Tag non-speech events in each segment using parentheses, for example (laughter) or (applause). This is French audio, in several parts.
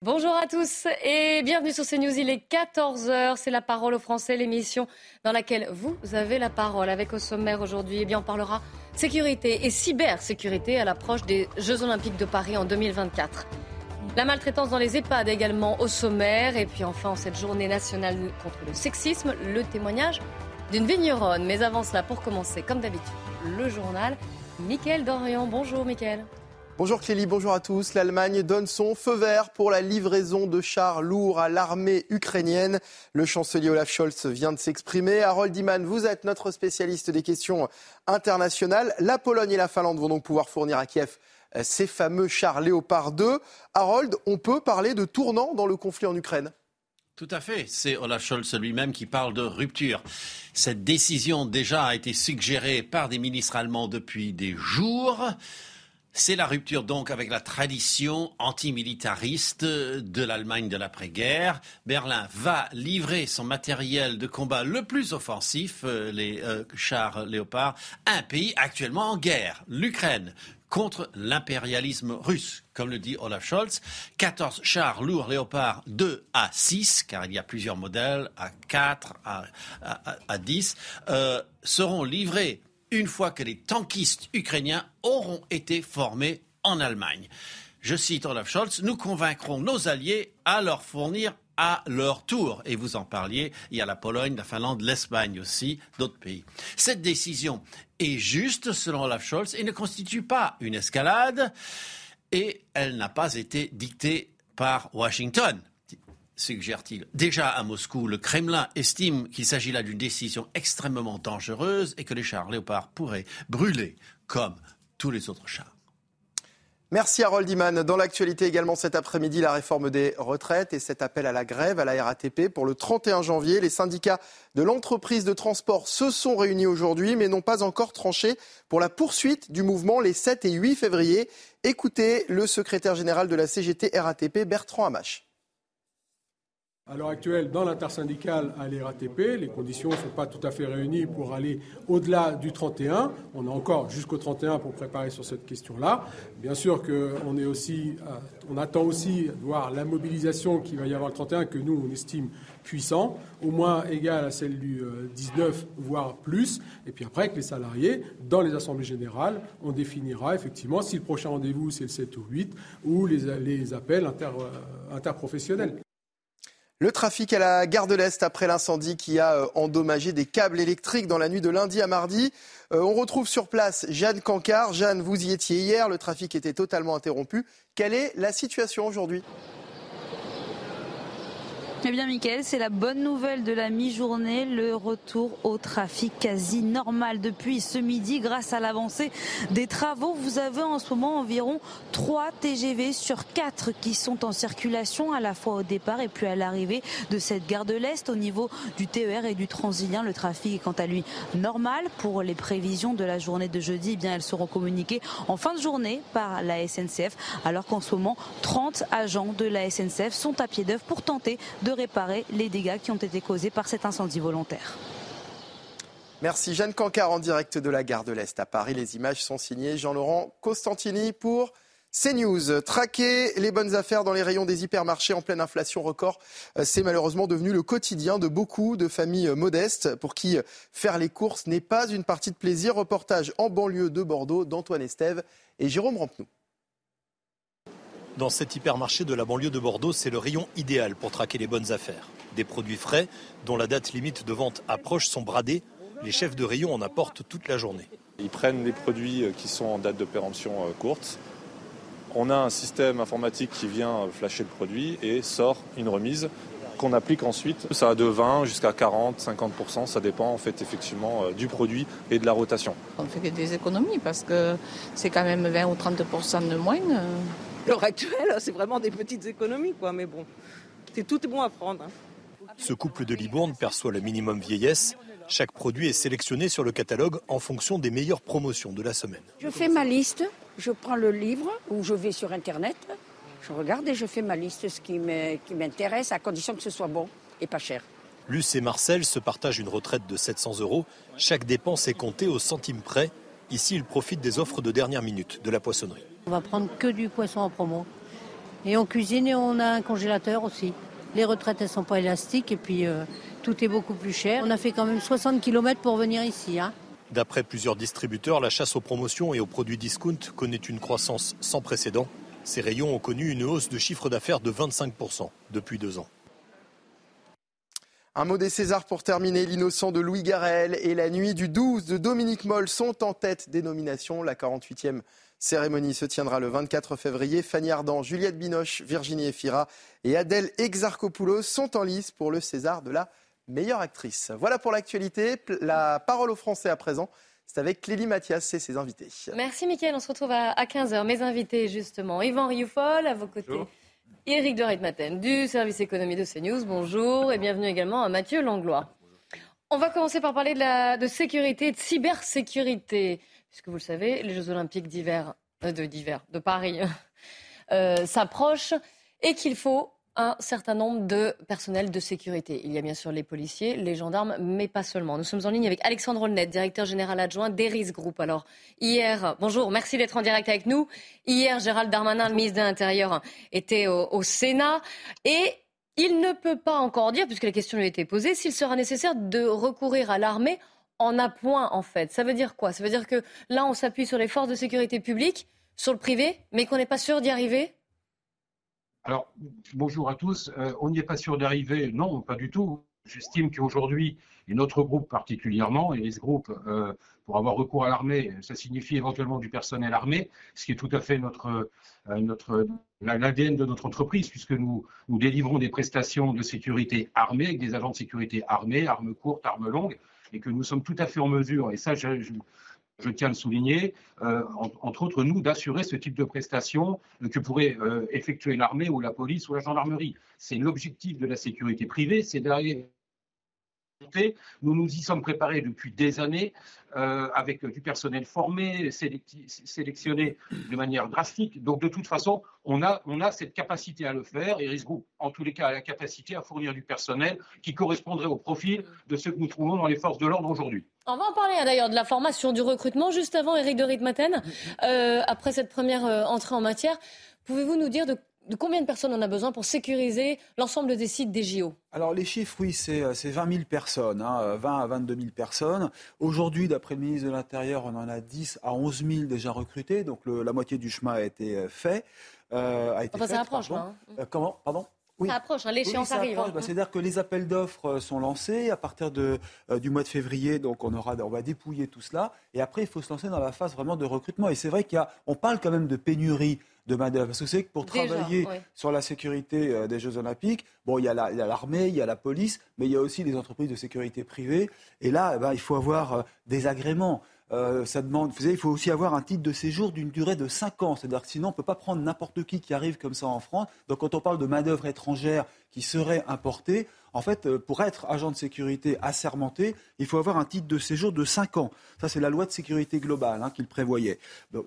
Bonjour à tous et bienvenue sur CNews. Il est 14h, c'est la parole aux Français, l'émission dans laquelle vous avez la parole. Avec au sommaire aujourd'hui, eh bien on parlera sécurité et cybersécurité à l'approche des Jeux Olympiques de Paris en 2024. La maltraitance dans les EHPAD également au sommaire. Et puis enfin, en cette journée nationale contre le sexisme, le témoignage d'une vigneronne. Mais avant cela, pour commencer, comme d'habitude, le journal. Mickaël Dorian. Bonjour Mickaël. Bonjour Clélie, bonjour à tous. L'Allemagne donne son feu vert pour la livraison de chars lourds à l'armée ukrainienne. Le chancelier Olaf Scholz vient de s'exprimer. Harold Iman, vous êtes notre spécialiste des questions internationales. La Pologne et la Finlande vont donc pouvoir fournir à Kiev euh, ces fameux chars Léopard 2. Harold, on peut parler de tournant dans le conflit en Ukraine? Tout à fait. C'est Olaf Scholz lui-même qui parle de rupture. Cette décision déjà a été suggérée par des ministres allemands depuis des jours. C'est la rupture donc avec la tradition antimilitariste de l'Allemagne de l'après-guerre. Berlin va livrer son matériel de combat le plus offensif, euh, les euh, chars Léopard, à un pays actuellement en guerre, l'Ukraine contre l'impérialisme russe, comme le dit Olaf Scholz. 14 chars lourds Léopard 2 à 6, car il y a plusieurs modèles, à 4, à, 10, euh, seront livrés une fois que les tankistes ukrainiens auront été formés en Allemagne. Je cite Olaf Scholz, nous convaincrons nos alliés à leur fournir à leur tour. Et vous en parliez, il y a la Pologne, la Finlande, l'Espagne aussi, d'autres pays. Cette décision est juste selon Olaf Scholz et ne constitue pas une escalade et elle n'a pas été dictée par Washington suggère-t-il. Déjà à Moscou, le Kremlin estime qu'il s'agit là d'une décision extrêmement dangereuse et que les chars Léopard pourraient brûler comme tous les autres chars. Merci Harold Iman. Dans l'actualité également cet après-midi, la réforme des retraites et cet appel à la grève à la RATP pour le 31 janvier. Les syndicats de l'entreprise de transport se sont réunis aujourd'hui mais n'ont pas encore tranché pour la poursuite du mouvement les 7 et 8 février. Écoutez le secrétaire général de la CGT RATP, Bertrand Hamache. À l'heure actuelle, dans l'intersyndicale à l'RATP, les conditions ne sont pas tout à fait réunies pour aller au-delà du 31. On a encore jusqu'au 31 pour préparer sur cette question-là. Bien sûr qu'on est aussi, euh, on attend aussi de voir la mobilisation qu'il va y avoir le 31, que nous, on estime puissant, au moins égale à celle du 19, euh, voire plus. Et puis après, avec les salariés, dans les assemblées générales, on définira effectivement si le prochain rendez-vous, c'est le 7 ou 8, ou les, les appels inter, euh, interprofessionnels. Le trafic à la gare de l'Est après l'incendie qui a euh, endommagé des câbles électriques dans la nuit de lundi à mardi. Euh, on retrouve sur place Jeanne Cancard. Jeanne, vous y étiez hier, le trafic était totalement interrompu. Quelle est la situation aujourd'hui? Eh bien, Mickaël, c'est la bonne nouvelle de la mi-journée, le retour au trafic quasi normal depuis ce midi grâce à l'avancée des travaux. Vous avez en ce moment environ 3 TGV sur 4 qui sont en circulation à la fois au départ et puis à l'arrivée de cette gare de l'Est. Au niveau du TER et du Transilien, le trafic est quant à lui normal. Pour les prévisions de la journée de jeudi, eh bien, elles seront communiquées en fin de journée par la SNCF, alors qu'en ce moment, 30 agents de la SNCF sont à pied d'œuvre pour tenter de de réparer les dégâts qui ont été causés par cet incendie volontaire. Merci Jeanne Cancard en direct de la gare de l'Est à Paris. Les images sont signées Jean-Laurent Costantini pour CNews. Traquer les bonnes affaires dans les rayons des hypermarchés en pleine inflation record, euh, c'est malheureusement devenu le quotidien de beaucoup de familles modestes pour qui faire les courses n'est pas une partie de plaisir. Reportage en banlieue de Bordeaux d'Antoine Estève et Jérôme Rampenou. Dans cet hypermarché de la banlieue de Bordeaux, c'est le rayon idéal pour traquer les bonnes affaires. Des produits frais, dont la date limite de vente approche, sont bradés. Les chefs de rayon en apportent toute la journée. Ils prennent les produits euh, qui sont en date de péremption euh, courte. On a un système informatique qui vient flasher le produit et sort une remise qu'on applique ensuite. Ça va de 20 jusqu'à 40, 50%, ça dépend en fait effectivement euh, du produit et de la rotation. On fait des économies parce que c'est quand même 20 ou 30% de moins l'heure actuelle, c'est vraiment des petites économies, quoi. Mais bon, c'est tout est bon à prendre. Hein. Ce couple de Libourne perçoit le minimum vieillesse. Chaque produit est sélectionné sur le catalogue en fonction des meilleures promotions de la semaine. Je fais ma liste, je prends le livre ou je vais sur Internet, je regarde et je fais ma liste, ce qui m'intéresse, à condition que ce soit bon et pas cher. Luce et Marcel se partagent une retraite de 700 euros. Chaque dépense est comptée au centime près. Ici, ils profitent des offres de dernière minute de la poissonnerie. On va prendre que du poisson en promo. Et on cuisine et on a un congélateur aussi. Les retraites, elles sont pas élastiques et puis euh, tout est beaucoup plus cher. On a fait quand même 60 km pour venir ici. Hein. D'après plusieurs distributeurs, la chasse aux promotions et aux produits discount connaît une croissance sans précédent. Ces rayons ont connu une hausse de chiffre d'affaires de 25% depuis deux ans. Un mot des Césars pour terminer. L'innocent de Louis Garrel et la nuit du 12 de Dominique Moll sont en tête des nominations. La 48e cérémonie se tiendra le 24 février. Fanny Ardant, Juliette Binoche, Virginie Efira et Adèle Exarchopoulos sont en lice pour le César de la meilleure actrice. Voilà pour l'actualité. La parole aux Français à présent. C'est avec Clélie Mathias et ses invités. Merci Mickaël, on se retrouve à 15h. Mes invités justement, Yvan Rioufol, à vos côtés. Bonjour. Éric de Reitmaten du service économie de CNews, bonjour et bienvenue également à Mathieu Langlois. On va commencer par parler de, la, de sécurité, de cybersécurité, puisque vous le savez, les Jeux Olympiques d'hiver, euh, de Paris (laughs) euh, s'approchent et qu'il faut un certain nombre de personnels de sécurité. Il y a bien sûr les policiers, les gendarmes, mais pas seulement. Nous sommes en ligne avec Alexandre Olnet, directeur général adjoint d'Eris Group. Alors, hier, bonjour, merci d'être en direct avec nous. Hier, Gérald Darmanin, le ministre de l'Intérieur, était au Sénat et il ne peut pas encore dire, puisque la question lui a été posée, s'il sera nécessaire de recourir à l'armée en appoint, en fait. Ça veut dire quoi? Ça veut dire que là, on s'appuie sur les forces de sécurité publique, sur le privé, mais qu'on n'est pas sûr d'y arriver? Alors, bonjour à tous. Euh, on n'y est pas sûr d'arriver? Non, pas du tout. J'estime qu'aujourd'hui, et notre groupe particulièrement, et ce groupe, euh, pour avoir recours à l'armée, ça signifie éventuellement du personnel armé, ce qui est tout à fait notre, euh, notre, l'ADN de notre entreprise, puisque nous, nous délivrons des prestations de sécurité armée avec des agents de sécurité armés, armes courtes, armes longues, et que nous sommes tout à fait en mesure, et ça, je, tiens à le souligner, euh, entre autres, nous, d'assurer ce type de prestations que pourrait euh, effectuer l'armée ou la police ou la gendarmerie. C'est l'objectif de la sécurité privée, c'est d'arriver nous nous y sommes préparés depuis des années euh, avec du personnel formé, sélectionné de manière drastique. Donc de toute façon, on a, on a cette capacité à le faire et Group, en tous les cas, a la capacité à fournir du personnel qui correspondrait au profil de ce que nous trouvons dans les forces de l'ordre aujourd'hui. On va en parler hein, d'ailleurs de la formation, du recrutement. Juste avant, Eric de Ritmaten, euh, après cette première euh, entrée en matière, pouvez-vous nous dire de de combien de personnes on a besoin pour sécuriser l'ensemble des sites des JO Alors les chiffres, oui, c'est 20 euh, 000 personnes, 20 hein, à 22 000 personnes. Aujourd'hui, d'après le ministre de l'Intérieur, on en a 10 à 11 000 déjà recrutés, donc la moitié du chemin a été euh, fait. Euh, a été enfin, ça approche, hein. comment Pardon? Oui. Ça approche, hein, l'échéance arrive. Hein. Bah, c'est-à-dire que les appels d'offres sont lancés à partir de, du mois de février, donc on, aura, on va dépouiller tout cela. Et après, il faut se lancer dans la phase vraiment de recrutement. Et c'est vrai qu'on parle quand même de pénurie de main Parce que c'est que pour travailler sur la sécurité euh, des Jeux Olympiques, bon, il y a l'armée, il y a la police, mais il y a aussi des entreprises de sécurité privée. Et là, eh ben, il faut avoir euh, des agréments. Euh, ça demande, il faut aussi avoir un titre de séjour d'une durée de 5 ans. C'est-à-dire que sinon, on ne peut pas prendre n'importe qui qui arrive comme ça en France. Donc, quand on parle de main-d'œuvre étrangère qui serait importée, en fait, euh, pour être agent de sécurité assermenté, il faut avoir un titre de séjour de 5 ans. Ça, c'est la loi de sécurité globale hein, qu'il prévoyait.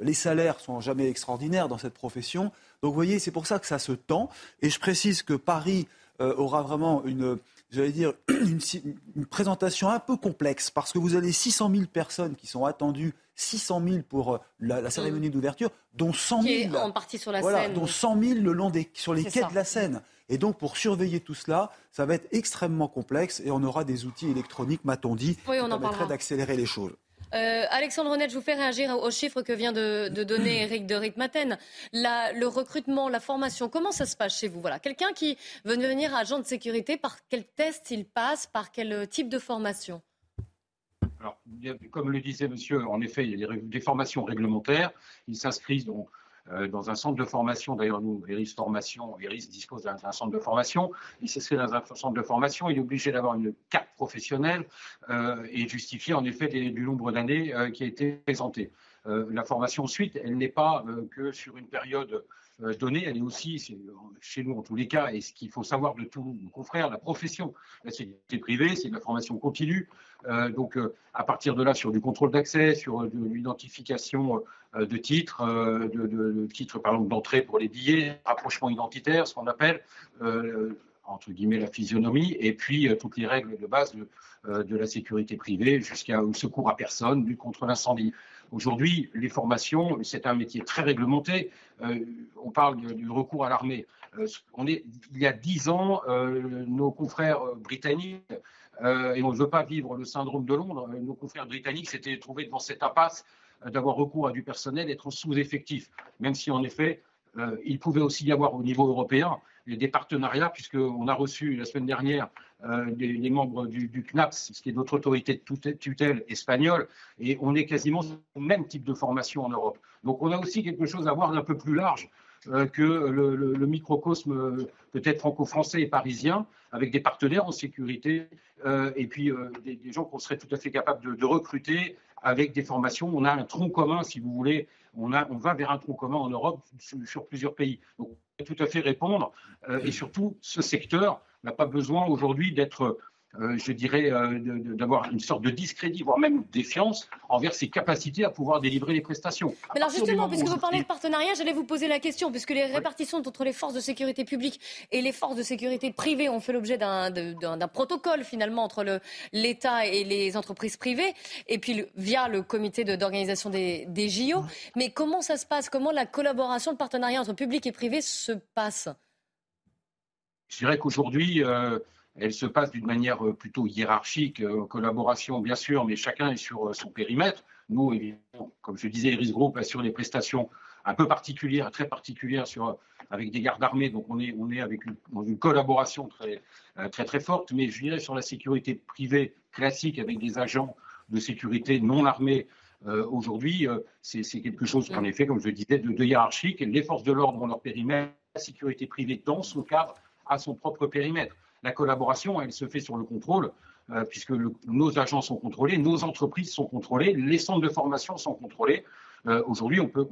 les salaires sont jamais extraordinaires dans cette profession. Donc, vous voyez, c'est pour ça que ça se tend. Et je précise que Paris euh, aura vraiment une, j'allais dire, (clears throat) une, présentation un peu complexe parce que vous avez 600 000 personnes qui sont attendues, 600 000 pour euh, la, cérémonie mmh. d'ouverture, dont 100 000 en partie sur la voilà, dont 100 000 le long des, sur les quais de la Seine. Et donc, pour surveiller tout cela, ça va être extrêmement complexe et on aura des outils électroniques, m'a-t-on dit, qui permettraient d'accélérer les choses. Euh, Alexandre Honnête, je vous fais réagir aux chiffres que vient de, donner (clears throat) Eric de Ritmaten. le recrutement, la formation, comment ça se passe chez vous? Voilà, Quelqu'un qui veut devenir agent de sécurité, par quel test il passe? Par quel type de formation? Alors, comme le disait monsieur, en effet, il y a des formations réglementaires. Ils s'inscrivent euh, dans un centre de formation. D'ailleurs, nous, Eris Formation, dispose d'un centre de formation. Il s'inscrit dans un centre de formation. Il est obligé d'avoir une carte professionnelle euh, et justifier en effet du nombre d'années euh, qui a été présenté. la formation ensuite, elle n'est pas que sur une période donnée, elle est aussi, chez nous en tous les cas, et ce qu'il faut savoir de tous nos confrères, la profession, la sécurité privée, c'est de la formation continue. donc, à partir de là, sur du contrôle d'accès, sur de l'identification euh, de titres, euh, de, titres par exemple d'entrée pour les billets, rapprochement identitaire, ce qu'on appelle. Euh, entre guillemets la physionomie, et puis toutes les règles de base de, la sécurité privée jusqu'à secours à personne, lutte contre l'incendie. Aujourd'hui, les formations, c'est un métier très réglementé. on parle du recours à l'armée. il y a dix ans, nos confrères britanniques et on ne veut pas vivre le syndrome de Londres. Nos confrères britanniques s'étaient trouvés devant cette impasse d'avoir recours à du personnel, d'être sous-effectif, même si en effet, euh, il pouvait aussi y avoir au niveau européen des partenariats, puisqu'on a reçu la semaine dernière euh, les, membres du, CNAPS, ce qui est notre autorité de tutelle espagnole, et on est quasiment le même type de formation en Europe. Donc on a aussi quelque chose à voir d'un peu plus large euh, que le, microcosme peut-être franco-français et parisien, avec des partenaires en sécurité, et puis des, gens qu'on serait tout à fait capable de recruter avec des formations. On a un tronc commun, si vous voulez, on, va vers un tronc commun en Europe sur, plusieurs pays. On peut tout à fait répondre. Euh, et surtout, ce secteur n'a pas besoin aujourd'hui d'être euh, je dirais, euh, d'avoir une sorte de discrédit, voire même défiance envers ses capacités à pouvoir délivrer les prestations. Mais alors justement, puisque vous parlez de partenariat, j'allais vous poser la question, puisque les répartitions entre les forces de sécurité publique et les forces de sécurité privées ont fait l'objet d'un protocole finalement entre l'État et les entreprises privées, et puis via le comité d'organisation des, des JO. Mais comment ça se passe? Comment la collaboration, le partenariat entre public et privé se passe? Je dirais qu'aujourd'hui, euh, elle se passe d'une manière euh, plutôt hiérarchique, euh, en collaboration bien sûr, mais chacun est sur euh, son périmètre. Nous, évidemment, comme je disais, Iris Group assure des prestations un peu particulières, très particulières avec des gardes armés, donc on est, on dans une collaboration très, très très forte, mais je dirais sur la sécurité privée classique avec des agents de sécurité non armés, aujourd'hui, c'est quelque chose qu'en effet, comme je disais, de, de hiérarchique. Les forces de l'ordre ont leur périmètre, la sécurité privée dans son cadre a son propre périmètre. La collaboration, elle se fait sur le contrôle, euh, puisque nos agents sont contrôlés, nos entreprises sont contrôlées, les centres de formation sont contrôlés. Euh, aujourd'hui, on peut,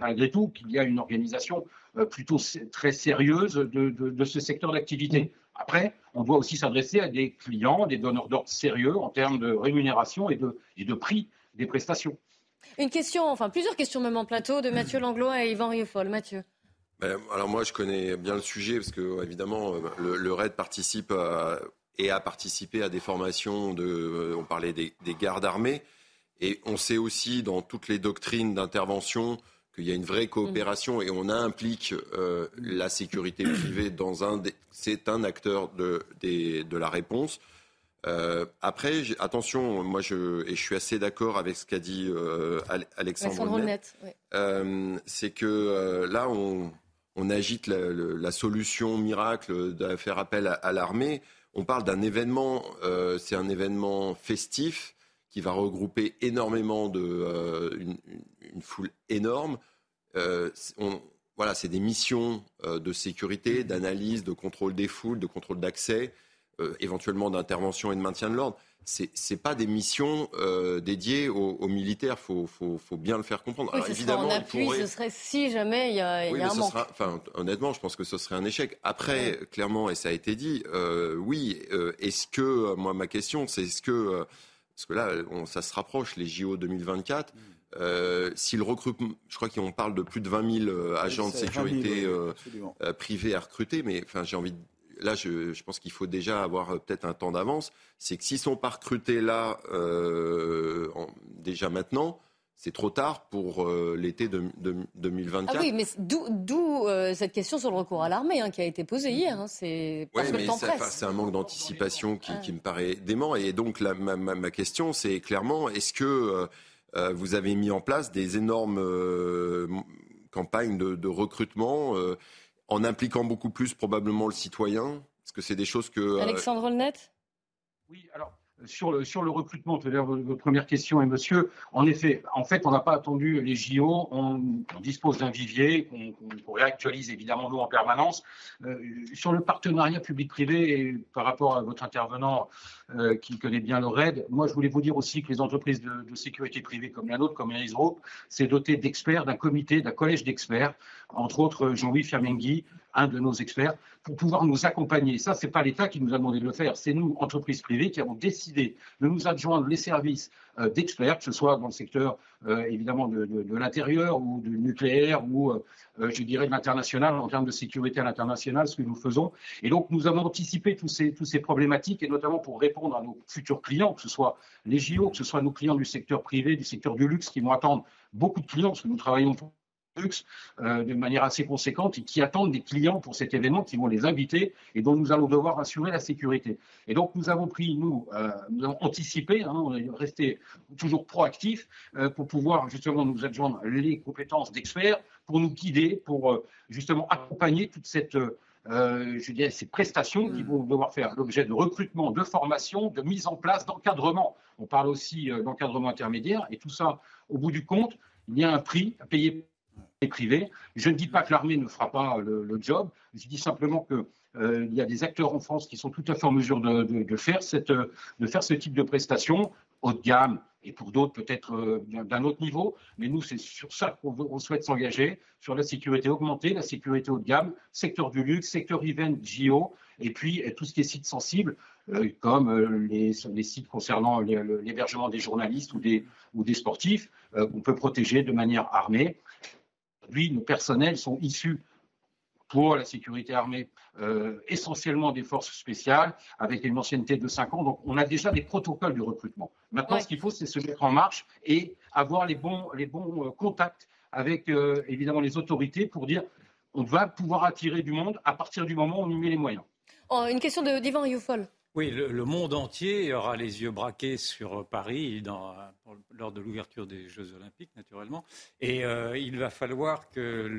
malgré tout, qu'il y a une organisation euh, plutôt très sérieuse de, ce secteur d'activité. Après, on doit aussi s'adresser à des clients, des donneurs d'ordre sérieux en termes de rémunération et de, et de prix des prestations. Une question, enfin plusieurs questions même en plateau de Mathieu Langlois et Yvan Rieufol. Mathieu. Ben, alors moi, je connais bien le sujet parce que évidemment, le, RAID participe et a participé à des formations de. Euh, on parlait des, gardes armés et on sait aussi dans toutes les doctrines d'intervention qu'il y a une vraie coopération et on implique euh, la sécurité (coughs) privée dans un. C'est un acteur de, de la réponse. Euh, après, attention, moi je, et je suis assez d'accord avec ce qu'a dit Alexandre, Alexandre c'est que là, on, on agite la, solution miracle de faire appel à, l'armée. On parle d'un événement, euh, c'est un événement festif qui va regrouper énormément de euh, une, foule énorme. Euh, voilà, c'est des missions de sécurité, d'analyse, de contrôle des foules, de contrôle d'accès, éventuellement d'intervention et de maintien de l'ordre c'est n'est pas des missions euh, dédiées aux, militaires. Il faut, bien le faire comprendre. Alors, évidemment, en appui, ce serait si jamais il y a, un manque. honnêtement, je pense que ce serait un échec. Après, clairement, et ça a été dit, euh, oui, euh, est-ce que, moi, ma question, c'est est-ce que, parce que là, ça se rapproche, les JO 2024, si le recrutement, je crois qu'on parle de plus de 20 000 agents de sécurité privés à recruter, mais enfin, j'ai envie de là, je, pense qu'il faut déjà avoir euh, peut-être un temps d'avance. C'est que s'ils sont pas recrutés là, euh, déjà maintenant, c'est trop tard pour euh, l'été de, 2024. Ah oui, mais d'où cette question sur le recours à l'armée hein, qui a été posée hier. Hein. c'est. C'est un manque d'anticipation qui, me paraît dément. Et donc, ma, question, c'est clairement, est-ce que vous avez mis en place des énormes campagnes de, de recrutement en impliquant beaucoup plus probablement le citoyen Parce que c'est des choses que... Euh, Alexandre Olnet Oui, alors sur le, recrutement, votre première question, et monsieur, en effet, en fait, on n'a pas attendu les JO, on, dispose d'un vivier qu'on réactualise évidemment nous en permanence. Euh, sur le partenariat public-privé, par rapport à votre intervenant euh, qui connaît bien le RAID, moi je voulais vous dire aussi que les entreprises de, sécurité privée comme la nôtre, comme Erisro, s'est doté d'experts, d'un comité, d'un collège d'experts, entre autres Jean-Louis Fiamenghi, un de nos experts, pour pouvoir nous accompagner. Ça, ce n'est pas l'État qui nous a demandé de le faire, c'est nous, entreprises privées, qui avons décidé de nous adjoindre les services euh, d'experts, que ce soit dans le secteur euh, évidemment de, l'intérieur ou du nucléaire ou, euh, je dirais, de l'international, en termes de sécurité à l'international, ce que nous faisons. Et donc, nous avons anticipé tous ces, ces problématiques, et notamment pour répondre à nos futurs clients, que ce soit les JO, que ce soit nos clients du secteur privé, du secteur du luxe, qui vont attendre beaucoup de clients, parce que nous travaillons pour euh, de manière assez conséquente et qui attendent des clients pour cet événement qui vont les inviter et dont nous allons devoir assurer la sécurité. Et donc nous avons pris, nous, euh, nous avons anticipé, hein, on est resté toujours proactif euh, pour pouvoir justement nous adjoindre les compétences d'experts pour nous guider, pour justement accompagner toute cette je dirais, ces prestations qui vont devoir faire l'objet de recrutement, de formation, de mise en place, d'encadrement. On parle aussi d'encadrement intermédiaire et tout ça, au bout du compte, il y a un prix à payer privé. Je ne dis pas que l'armée ne fera pas le, job, je dis simplement qu'il euh, y a des acteurs en France qui sont tout à fait en mesure de, faire, cette, de faire ce type de prestations haut de gamme et pour d'autres peut-être euh, d'un autre niveau. Mais nous, c'est sur ça qu'on souhaite s'engager, sur la sécurité augmentée, la sécurité haut de gamme, secteur du luxe, secteur event, JO, et puis tout ce qui est site sensible, euh, comme les, les, sites concernant l'hébergement des journalistes ou des, ou des sportifs, qu'on peut protéger de manière armée. Aujourd'hui, nos personnels sont issus pour la sécurité armée, euh, essentiellement des forces spéciales, avec une ancienneté de 5 ans. Donc, on a déjà des protocoles de recrutement. Maintenant, ce qu'il faut, c'est se mettre en marche et avoir les bons, les bons euh, contacts avec, euh, évidemment, les autorités pour dire on va pouvoir attirer du monde à partir du moment où on y met les moyens. Oh, une question de Divan Youfol. Oui, le, monde entier aura les yeux braqués sur Paris lors de l'ouverture des Jeux Olympiques, naturellement. Et euh, il va falloir que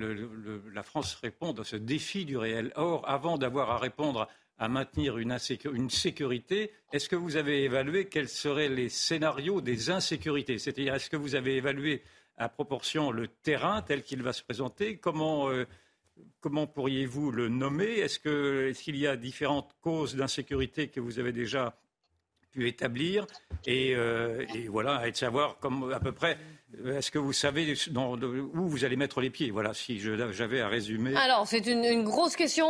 la France réponde à ce défi du réel. Or, avant d'avoir à répondre à maintenir une, une sécurité, est-ce que vous avez évalué quels seraient les scénarios des insécurités? C'est-à-dire, est-ce que vous avez évalué à proportion le terrain tel qu'il va se présenter? Comment. Euh, comment pourriez-vous le nommer? Est-ce qu'il y a différentes causes d'insécurité que vous avez déjà pu établir? Et, euh, voilà, et de savoir comme, à peu près, est-ce que vous savez où vous allez mettre les pieds? Voilà, si j'avais à résumer. Alors, c'est une, grosse question.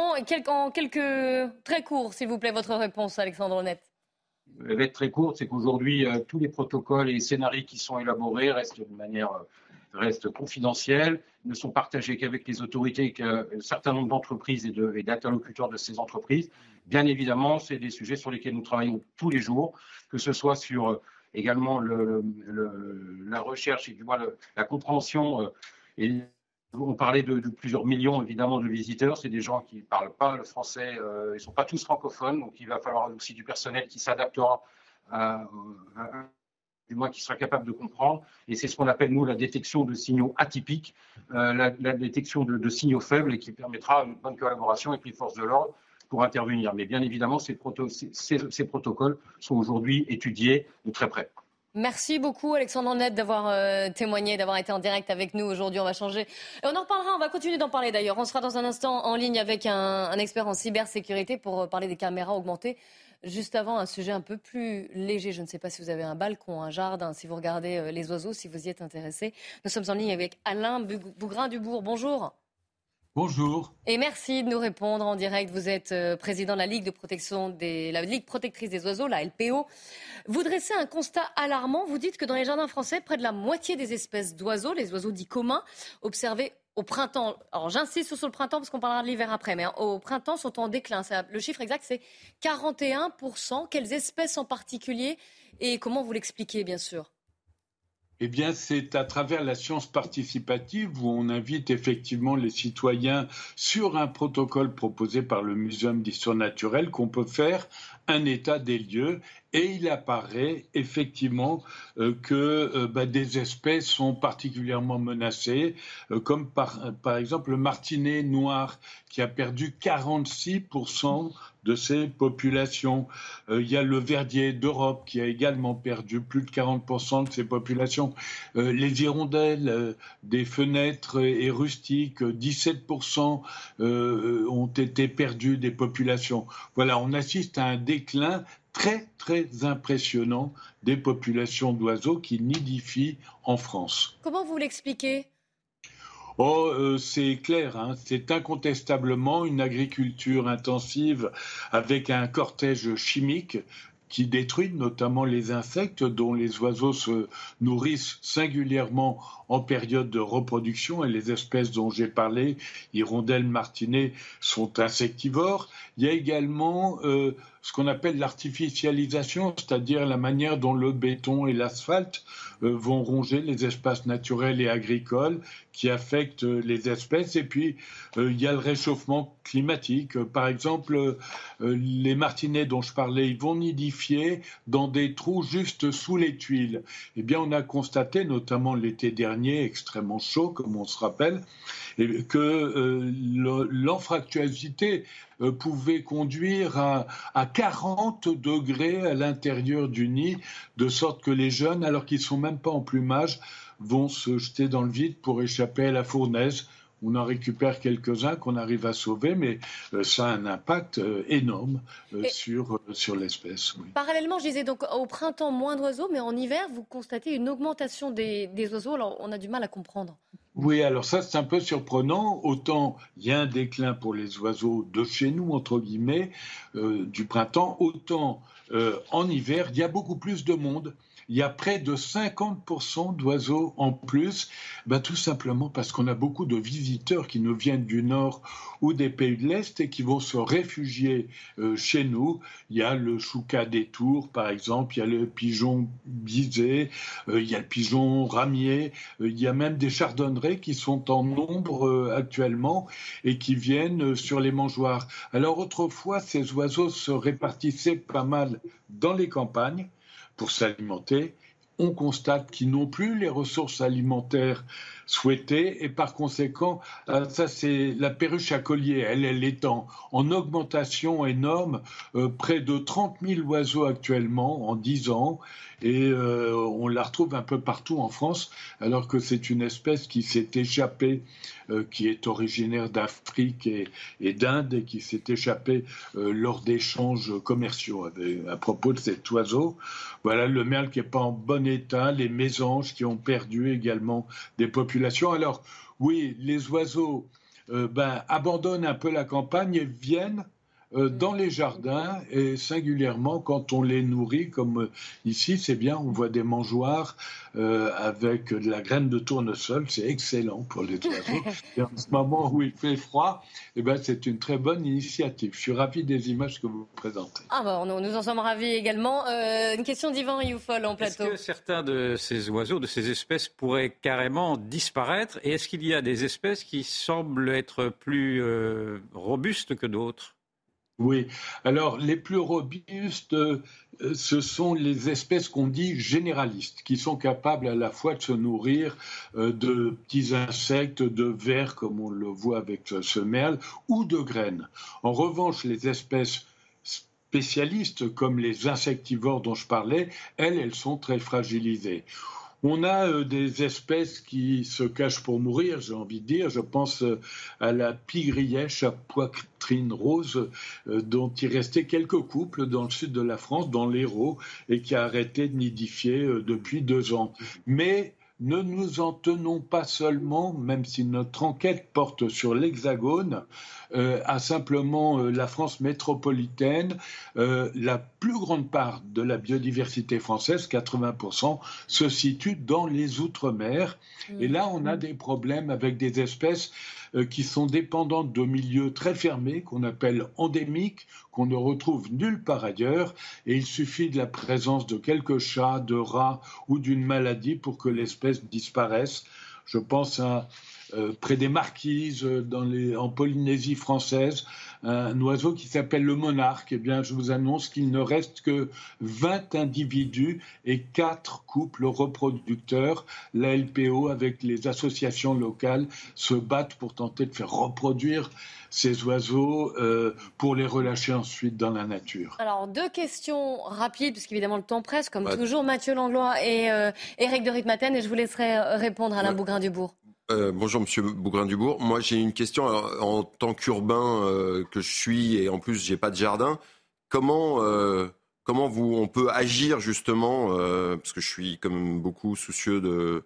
en quelques très courts, s'il vous plaît, votre réponse, Alexandre Honnête. Elle va être très courte, c'est qu'aujourd'hui, euh, tous les protocoles et les scénarios qui sont élaborés restent de manière euh, restent confidentiels, ne sont partagés qu'avec les autorités et qu'un certain nombre d'entreprises et d'interlocuteurs de, ces entreprises. Bien évidemment, c'est des sujets sur lesquels nous travaillons tous les jours, que ce soit sur euh, également le, la recherche et du moins la compréhension. Euh, on parlait de, plusieurs millions évidemment de visiteurs. C'est des gens qui ne parlent pas le français, euh, ils ne sont pas tous francophones, donc il va falloir aussi du personnel qui s'adaptera à, à, du moins qui sera capable de comprendre. Et c'est ce qu'on appelle, nous, la détection de signaux atypiques, euh, la, détection de, signaux faibles et qui permettra une bonne collaboration avec les forces de l'ordre pour intervenir. Mais bien évidemment, ces, ces, protocoles sont aujourd'hui étudiés de très près. Merci beaucoup Alexandre Net d'avoir euh, témoigné, d'avoir été en direct avec nous aujourd'hui. On va changer. Et on en reparlera, on va continuer d'en parler d'ailleurs. On sera dans un instant en ligne avec un, un expert en cybersécurité pour euh, parler des caméras augmentées. Juste avant, un sujet un peu plus léger. Je ne sais pas si vous avez un balcon, un jardin, si vous regardez euh, les oiseaux, si vous y êtes intéressé. Nous sommes en ligne avec Alain Bougrain-Dubourg. Bonjour. Bonjour. Et merci de nous répondre en direct. Vous êtes euh, président de la Ligue de protection des, la Ligue protectrice des oiseaux, la LPO. Vous dressez un constat alarmant. Vous dites que dans les jardins français, près de la moitié des espèces d'oiseaux, les oiseaux dits communs, observés au printemps, alors j'insiste sur le printemps parce qu'on parlera de l'hiver après, mais au printemps sont en déclin. Le chiffre exact, c'est 41%. Quelles espèces en particulier et comment vous l'expliquez, bien sûr? Eh bien, c'est à travers la science participative où on invite effectivement les citoyens sur un protocole proposé par le Muséum d'histoire naturelle qu'on peut faire un état des lieux et il apparaît effectivement euh, que euh, bah, des espèces sont particulièrement menacées, euh, comme par, par, exemple le martinet noir qui a perdu 46% de ses populations. il y a le verdier d'Europe qui a également perdu plus de 40% de ses populations. les hirondelles des fenêtres et rustiques, 17% ont été perdus des populations. Voilà, on assiste à un déclin très très impressionnant des populations d'oiseaux qui nidifient en France. Comment vous l'expliquez? Oh, euh, c'est clair, hein. c'est incontestablement une agriculture intensive avec un cortège chimique qui détruit notamment les insectes dont les oiseaux se nourrissent singulièrement en période de reproduction et les espèces dont j'ai parlé, hirondelles, martinets, sont insectivores. Il y a également euh, ce qu'on appelle l'artificialisation, c'est-à-dire la manière dont le béton et l'asphalte euh, vont ronger les espaces naturels et agricoles qui affectent les espèces. Et puis, euh, il y a le réchauffement climatique. Par exemple, les martinets dont je parlais, ils vont nidifier dans des trous juste sous les tuiles. Eh bien, on a constaté, notamment l'été dernier, extrêmement chaud, comme on se rappelle, que l'anfractuosité euh, pouvait conduire à, 40 degrés à l'intérieur du nid, de sorte que les jeunes, alors qu'ils sont même pas en plumage, vont se jeter dans le vide pour échapper à la fournaise. On en récupère quelques-uns qu'on arrive à sauver, mais euh, ça a un impact euh, énorme sur, sur l'espèce. Parallèlement, je disais donc au printemps moins d'oiseaux, mais en hiver, vous constatez une augmentation des, des oiseaux. Alors on a du mal à comprendre. Oui, alors ça c'est un peu surprenant. Autant il y a un déclin pour les oiseaux de chez nous, entre guillemets, euh, du printemps, autant euh, en hiver, il y a beaucoup plus de monde il y a près de 50% d'oiseaux en plus, ben, tout simplement parce qu'on a beaucoup de visiteurs qui nous viennent du nord ou des pays de l'Est et qui vont se réfugier euh, chez nous. Il y a le chouca des tours, par exemple, il y a le pigeon bisé, euh, il y a le pigeon ramier, euh, il y a même des chardonnerets qui sont en nombre actuellement et qui viennent sur les mangeoires. Alors autrefois, ces oiseaux se répartissaient pas mal dans les campagnes pour s'alimenter, on constate qu'ils n'ont plus les ressources alimentaires souhaitées et par conséquent, euh, ça c'est la perruche à collier, elle, elle est en, augmentation énorme, euh, près de 30 000 oiseaux actuellement en 10 ans et euh, on la retrouve un peu partout en France alors que c'est une espèce qui s'est échappée qui est originaire d'Afrique et, d'Inde et qui s'est échappé euh, lors d'échanges commerciaux à propos de cet oiseau. Voilà le merle qui n'est pas en bon état, les mésanges qui ont perdu également des populations. Alors oui, les oiseaux euh, ben, abandonnent un peu la campagne et viennent dans les jardins et singulièrement quand on les nourrit, comme euh, ici, c'est bien, on voit des mangeoires euh, avec de la graine de tournesol, c'est excellent pour les oiseaux. (laughs) et en ce moment où il fait froid, eh ben, c'est une très bonne initiative. Je suis ravi des images que vous présentez. Ah bah, nous en sommes ravis également. une question d'Ivan Youfol en plateau. Est-ce que certains de ces oiseaux, de ces espèces pourraient carrément disparaître? Et est-ce qu'il y a des espèces qui semblent être plus robustes que d'autres? Oui, alors les plus robustes, euh, ce sont les espèces qu'on dit généralistes, qui sont capables à la fois de se nourrir euh, de petits insectes, de vers, comme on le voit avec ce merle, ou de graines. En revanche, les espèces spécialistes, comme les insectivores dont je parlais, elles, elles sont très fragilisées. On a euh, des espèces qui se cachent pour mourir, j'ai envie de dire. Je pense euh, à la pigrièche à poitrine rose, euh, dont il restait quelques couples dans le sud de la France, dans l'Hérault, et qui a arrêté de nidifier depuis deux ans. Mais ne nous en tenons pas seulement, même si notre enquête porte sur l'Hexagone, euh, à simplement euh, la France métropolitaine. Euh, la plus grande part de la biodiversité française, 80%, se situe dans les Outre-mer. Et là, on a mmh. des problèmes avec des espèces qui sont dépendantes de milieux très fermés, qu'on appelle endémiques, qu'on ne retrouve nulle part ailleurs. Et il suffit de la présence de quelques chats, de rats ou d'une maladie pour que l'espèce disparaisse. Je pense à euh, près des Marquises, euh, en Polynésie française, un oiseau qui s'appelle le monarque. Eh bien, je vous annonce qu'il ne reste que 20 individus et 4 couples reproducteurs. La LPO, avec les associations locales, se battent pour tenter de faire reproduire ces oiseaux euh, pour les relâcher ensuite dans la nature. Alors, deux questions rapides, parce qu'évidemment le temps presse, comme toujours, Mathieu Langlois et Eric de Ritmaten, et je vous laisserai répondre à Alain Bougrain-Dubourg. Euh, bonjour Monsieur Bougrain-Dubourg. Moi j'ai une question en tant qu'urbain euh, que je suis et en plus j'ai pas de jardin. Comment euh, comment vous on peut agir justement parce que je suis comme beaucoup soucieux de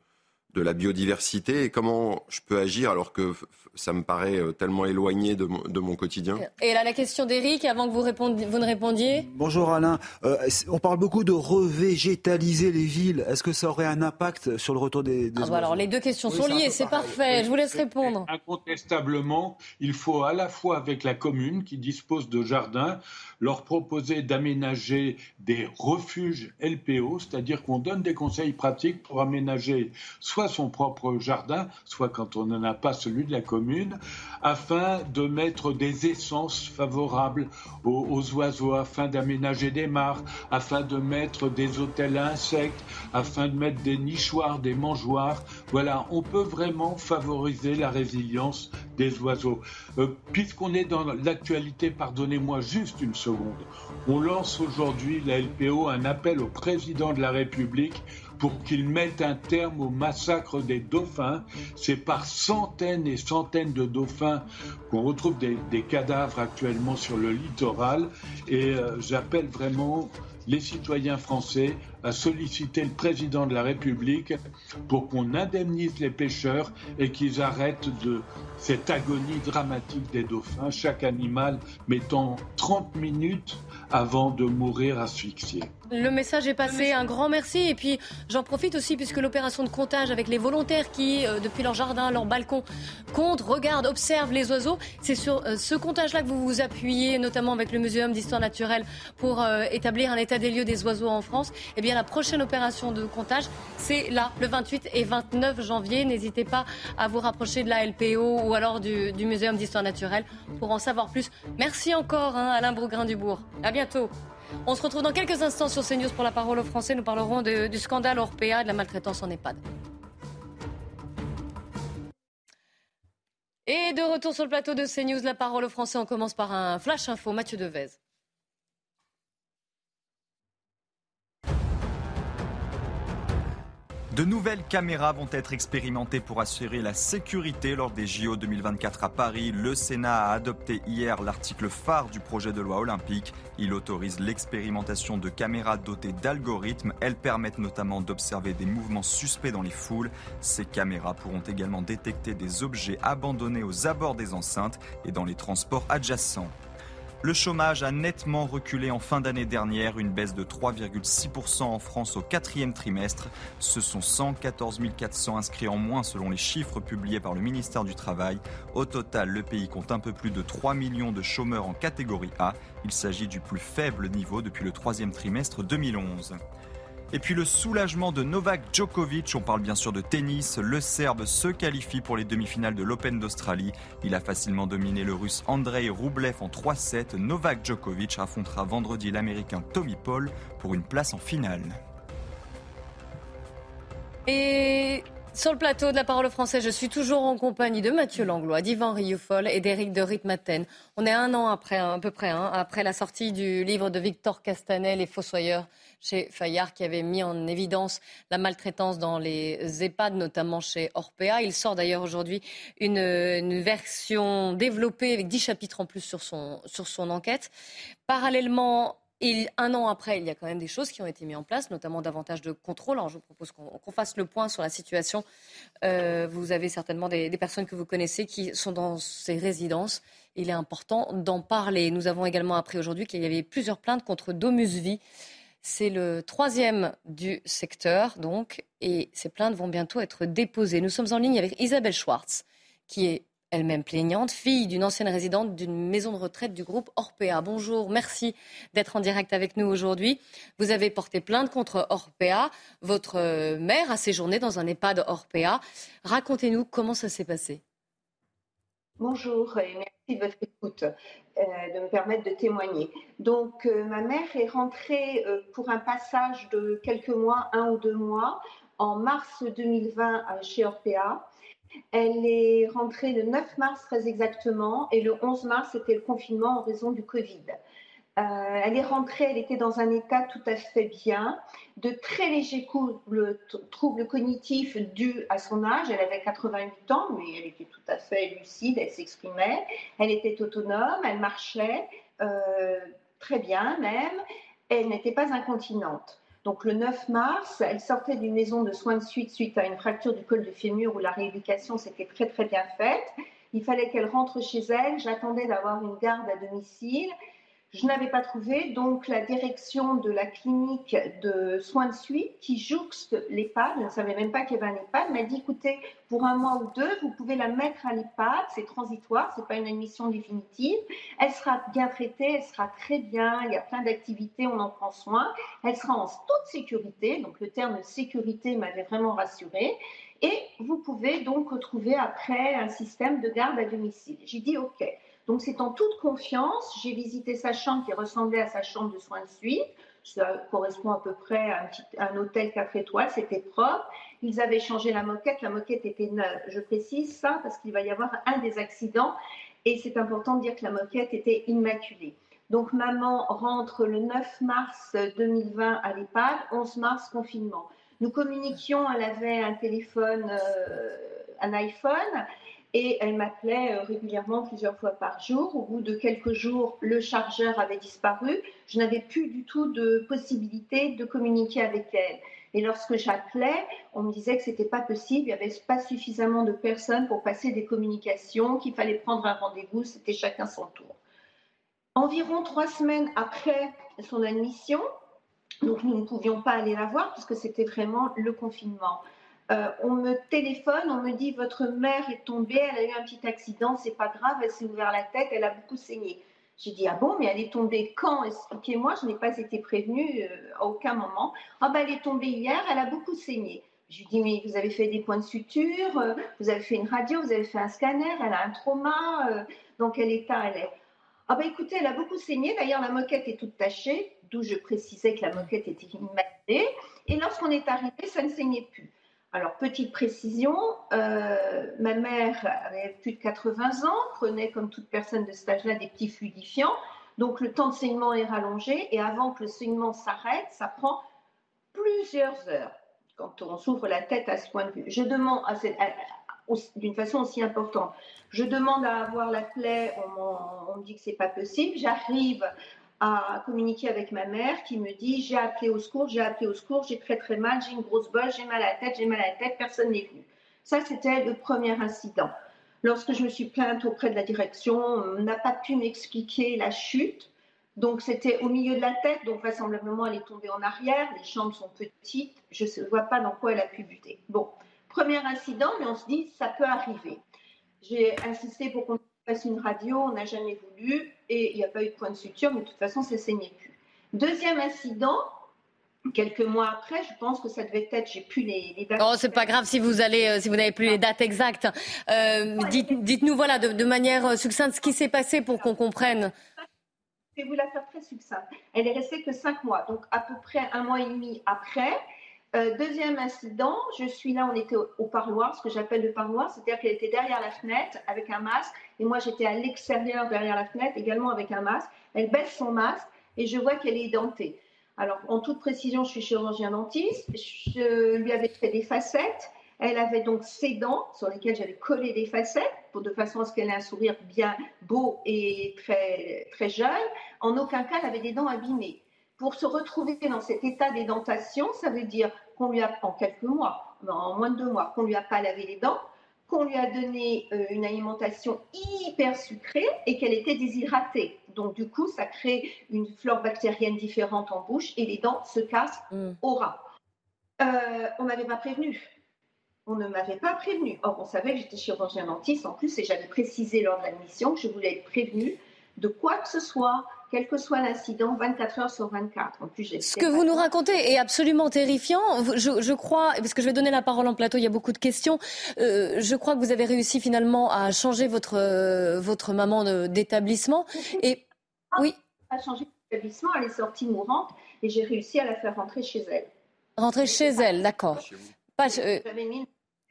de la biodiversité et comment je peux agir alors que ça me paraît euh, tellement éloigné de mon, quotidien? Et là, la question d'Éric, avant que vous, vous, ne répondiez? Bonjour Alain. Euh, on parle beaucoup de revégétaliser les villes. Est-ce que ça aurait un impact sur le retour des, des ah bah Alors, les deux questions sont liées, c'est parfait. Je vous laisse répondre. Incontestablement, il faut à la fois avec la commune qui dispose de jardins, leur proposer d'aménager des refuges LPO, c'est-à-dire qu'on donne des conseils pratiques pour aménager soit son propre jardin, soit quand on n'en a pas celui de la commune, afin de mettre des essences favorables aux, oiseaux, afin d'aménager des mares, afin de mettre des hôtels à insectes, afin de mettre des nichoirs, des mangeoires. Voilà, on peut vraiment favoriser la résilience des oiseaux. Euh, puisqu'on est dans l'actualité, pardonnez-moi juste une seconde, on lance aujourd'hui, la LPO, un appel au président de la République pour qu'il mette un terme au massacre des dauphins. C'est par centaines et centaines de dauphins qu'on retrouve des, cadavres actuellement sur le littoral. Et euh, j'appelle vraiment les citoyens français à solliciter le président de la République pour qu'on indemnise les pêcheurs et qu'ils arrêtent de cette agonie dramatique des dauphins, chaque animal mettant 30 minutes avant de mourir asphyxié. Le message est passé, un grand merci. Et puis j'en profite aussi puisque l'opération de comptage avec les volontaires qui, euh, depuis leur jardin, leur balcon, comptent, regardent, observent les oiseaux, c'est sur euh, ce comptage-là que vous vous appuyez, notamment avec le Muséum d'histoire naturelle, pour euh, établir un état des lieux des oiseaux en France. Eh bien, la prochaine opération de comptage, c'est là, le 28 et 29 janvier. N'hésitez pas à vous rapprocher de la LPO ou alors du, Muséum d'histoire naturelle pour en savoir plus. Merci encore, hein, Alain Brougrain-Dubourg. À bientôt. On se retrouve dans quelques instants sur CNews pour la parole aux Français. Nous parlerons du scandale Orpea, de la maltraitance en EHPAD. Et de retour sur le plateau de CNews, la parole aux Français. On commence par un flash info. Mathieu Devez. De nouvelles caméras vont être expérimentées pour assurer la sécurité lors des JO 2024 à Paris. Le Sénat a adopté hier l'article phare du projet de loi olympique. Il autorise l'expérimentation de caméras dotées d'algorithmes. Elles permettent notamment d'observer des mouvements suspects dans les foules. Ces caméras pourront également détecter des objets abandonnés aux abords des enceintes et dans les transports adjacents. Le chômage a nettement reculé en fin d'année dernière, une baisse de 3,6% en France au quatrième trimestre. Ce sont 114 400 inscrits en moins selon les chiffres publiés par le ministère du Travail. Au total, le pays compte un peu plus de 3 millions de chômeurs en catégorie A. Il s'agit du plus faible niveau depuis le troisième trimestre 2011. Et puis le soulagement de Novak Djokovic, on parle bien sûr de tennis, le Serbe se qualifie pour les demi-finales de l'Open d'Australie. Il a facilement dominé le Russe Andrei Rublev en 3-7. Novak Djokovic affrontera vendredi l'Américain Tommy Paul pour une place en finale. Et sur le plateau de la parole française, je suis toujours en compagnie de Mathieu Langlois, d'Yvan Rioufol et d'Éric de Ritmaten. On est un an après, à peu près, hein, après la sortie du livre de Victor Castanel, Les Fossoyeurs, chez Fayard, qui avait mis en évidence la maltraitance dans les EHPAD, notamment chez Orpea. Il sort d'ailleurs aujourd'hui une, version développée avec dix chapitres en plus sur son, sur son enquête. Parallèlement, un an après, il y a quand même des choses qui ont été mises en place, notamment davantage de contrôle. Alors, je vous propose qu'on fasse le point sur la situation. Euh, vous avez certainement des, personnes que vous connaissez qui sont dans ces résidences. Il est important d'en parler. Nous avons également appris aujourd'hui qu'il y avait plusieurs plaintes contre Domus Vie. C'est le troisième du secteur, donc, et ces plaintes vont bientôt être déposées. Nous sommes en ligne avec Isabelle Schwartz, qui est elle-même plaignante, fille d'une ancienne résidente d'une maison de retraite du groupe Orpea. Bonjour, merci d'être en direct avec nous aujourd'hui. Vous avez porté plainte contre Orpea. Votre mère a séjourné dans un EHPAD Orpea. Racontez-nous comment ça s'est passé. Bonjour et merci de votre écoute, euh, de me permettre de témoigner. Donc, euh, ma mère est rentrée euh, pour un passage de quelques mois, un ou deux mois, en mars 2020 chez Orpea. Elle est rentrée le 9 mars très exactement et le 11 mars, c'était le confinement en raison du Covid. Euh, elle est rentrée, elle était dans un état tout à fait bien, de très légers troubles cognitifs dus à son âge. Elle avait 88 ans, mais elle était tout à fait lucide, elle s'exprimait, elle était autonome, elle marchait euh, très bien même, elle n'était pas incontinente. Donc le 9 mars, elle sortait d'une maison de soins de suite suite à une fracture du col du fémur où la rééducation s'était très très bien faite. Il fallait qu'elle rentre chez elle. J'attendais d'avoir une garde à domicile. Je n'avais pas trouvé, donc la direction de la clinique de soins de suite qui jouxte l'EHPAD, je ne savais même pas qu'il y avait un EHPAD, m'a dit écoutez, pour un mois ou deux, vous pouvez la mettre à l'EHPAD, c'est transitoire, c'est pas une admission définitive. Elle sera bien traitée, elle sera très bien, il y a plein d'activités, on en prend soin. Elle sera en toute sécurité, donc le terme sécurité m'avait vraiment rassurée. Et vous pouvez donc retrouver après un système de garde à domicile. J'ai dit OK. Donc c'est en toute confiance. J'ai visité sa chambre qui ressemblait à sa chambre de soins de suite. Ça correspond à peu près à un, hôtel 4 étoiles. C'était propre. Ils avaient changé la moquette. La moquette était neuve. Je précise ça parce qu'il va y avoir un des accidents. Et c'est important de dire que la moquette était immaculée. Donc maman rentre le 9 mars 2020 à l'EHPAD, 11 mars confinement. Nous communiquions, elle avait un téléphone, euh, un iPhone, et elle m'appelait euh, régulièrement plusieurs fois par jour. Au bout de quelques jours, le chargeur avait disparu. Je n'avais plus du tout de possibilité de communiquer avec elle. Et lorsque j'appelais, on me disait que c'était pas possible, il n'y avait pas suffisamment de personnes pour passer des communications, qu'il fallait prendre un rendez-vous, c'était chacun son tour. Environ trois semaines après son admission, donc nous ne pouvions pas aller la voir puisque c'était vraiment le confinement. Euh, on me téléphone, on me dit votre mère est tombée, elle a eu un petit accident, c'est pas grave, elle s'est ouvert la tête, elle a beaucoup saigné. J'ai dit ah bon, mais elle est tombée quand? Expliquez-moi, je n'ai pas été prévenue euh, à aucun moment. Ah ben elle est tombée hier, elle a beaucoup saigné. Je lui dis mais vous avez fait des points de suture, euh, vous avez fait une radio, vous avez fait un scanner, elle a un trauma, dans quel état elle est? Ah ben écoutez, elle a beaucoup saigné. D'ailleurs la moquette est toute tachée, d'où je précisais que la moquette était immaculée. Et lorsqu'on est arrivé, ça ne saignait plus. Alors, petite précision, euh, ma mère avait plus de 80 ans, prenait comme toute personne de cet âge-là des petits fluidifiants. Donc, le temps de saignement est rallongé et avant que le saignement s'arrête, ça prend plusieurs heures quand on s'ouvre la tête à ce point de vue. Je demande, d'une façon aussi importante, je demande à avoir la plaie, on, on me dit que c'est pas possible. J'arrive à communiquer avec ma mère qui me dit j'ai appelé au secours, j'ai appelé au secours, j'ai très très mal, j'ai une grosse bosse, j'ai mal à la tête, j'ai mal à la tête, personne n'est venu. Ça, c'était le premier incident. Lorsque je me suis plainte auprès de la direction, on n'a pas pu m'expliquer la chute. Donc, c'était au milieu de la tête, donc vraisemblablement, elle est tombée en arrière, les jambes sont petites, je ne vois pas dans quoi elle a pu buter. Bon, premier incident, mais on se dit, ça peut arriver. J'ai insisté pour qu'on fasse une radio, on n'a jamais voulu et il n'y a pas eu de point de suture, mais de toute façon, ça saignait plus. Deuxième incident, quelques mois après, je pense que ça devait être, j'ai plus les, les dates. Oh, c'est pas grave si vous allez, euh, si vous n'avez plus les dates exactes. Euh, dites, nous voilà de, manière euh, succincte ce qui s'est passé pour qu'on comprenne. Je vais vous la faire très succincte. Elle est restée que cinq mois, donc à peu près un mois et demi après. Deuxième incident, je suis là, on était au, au parloir, ce que j'appelle le parloir, c'est-à-dire qu'elle était derrière la fenêtre avec un masque et moi, j'étais à l'extérieur, derrière la fenêtre, également avec un masque. Elle baisse son masque et je vois qu'elle est dentée. Alors, en toute précision, je suis chirurgien dentiste. Je lui avais fait des facettes. Elle avait donc ses dents sur lesquelles j'avais collé des facettes pour de façon à ce qu'elle ait un sourire bien beau et très, très jeune. En aucun cas, elle avait des dents abîmées. Pour se retrouver dans cet état d'édentation, ça veut dire qu'on lui a, en quelques mois, en moins de deux mois, qu'on lui a pas lavé les dents, qu'on lui a donné euh, une alimentation hyper sucrée et qu'elle était déshydratée. Donc du coup, ça crée une flore bactérienne différente en bouche et les dents se cassent mm. au ras. Euh, on m'avait pas prévenu. On ne m'avait pas prévenu. Or, on savait que j'étais chirurgien dentiste en plus et j'avais précisé lors de l'admission que je voulais être prévenue de quoi que ce soit, quel que soit l'incident, 24 heures sur 24. En plus, Ce que vous nous racontez est absolument terrifiant. Je, crois, parce que je vais donner la parole en plateau, il y a beaucoup de questions. Euh, je crois que vous avez réussi finalement à changer votre, euh, votre maman d'établissement. (laughs) Et oui. A changé d'établissement, elle est sortie mourante et j'ai réussi à la faire rentrer chez elle. Rentrer chez elle, d'accord. Euh,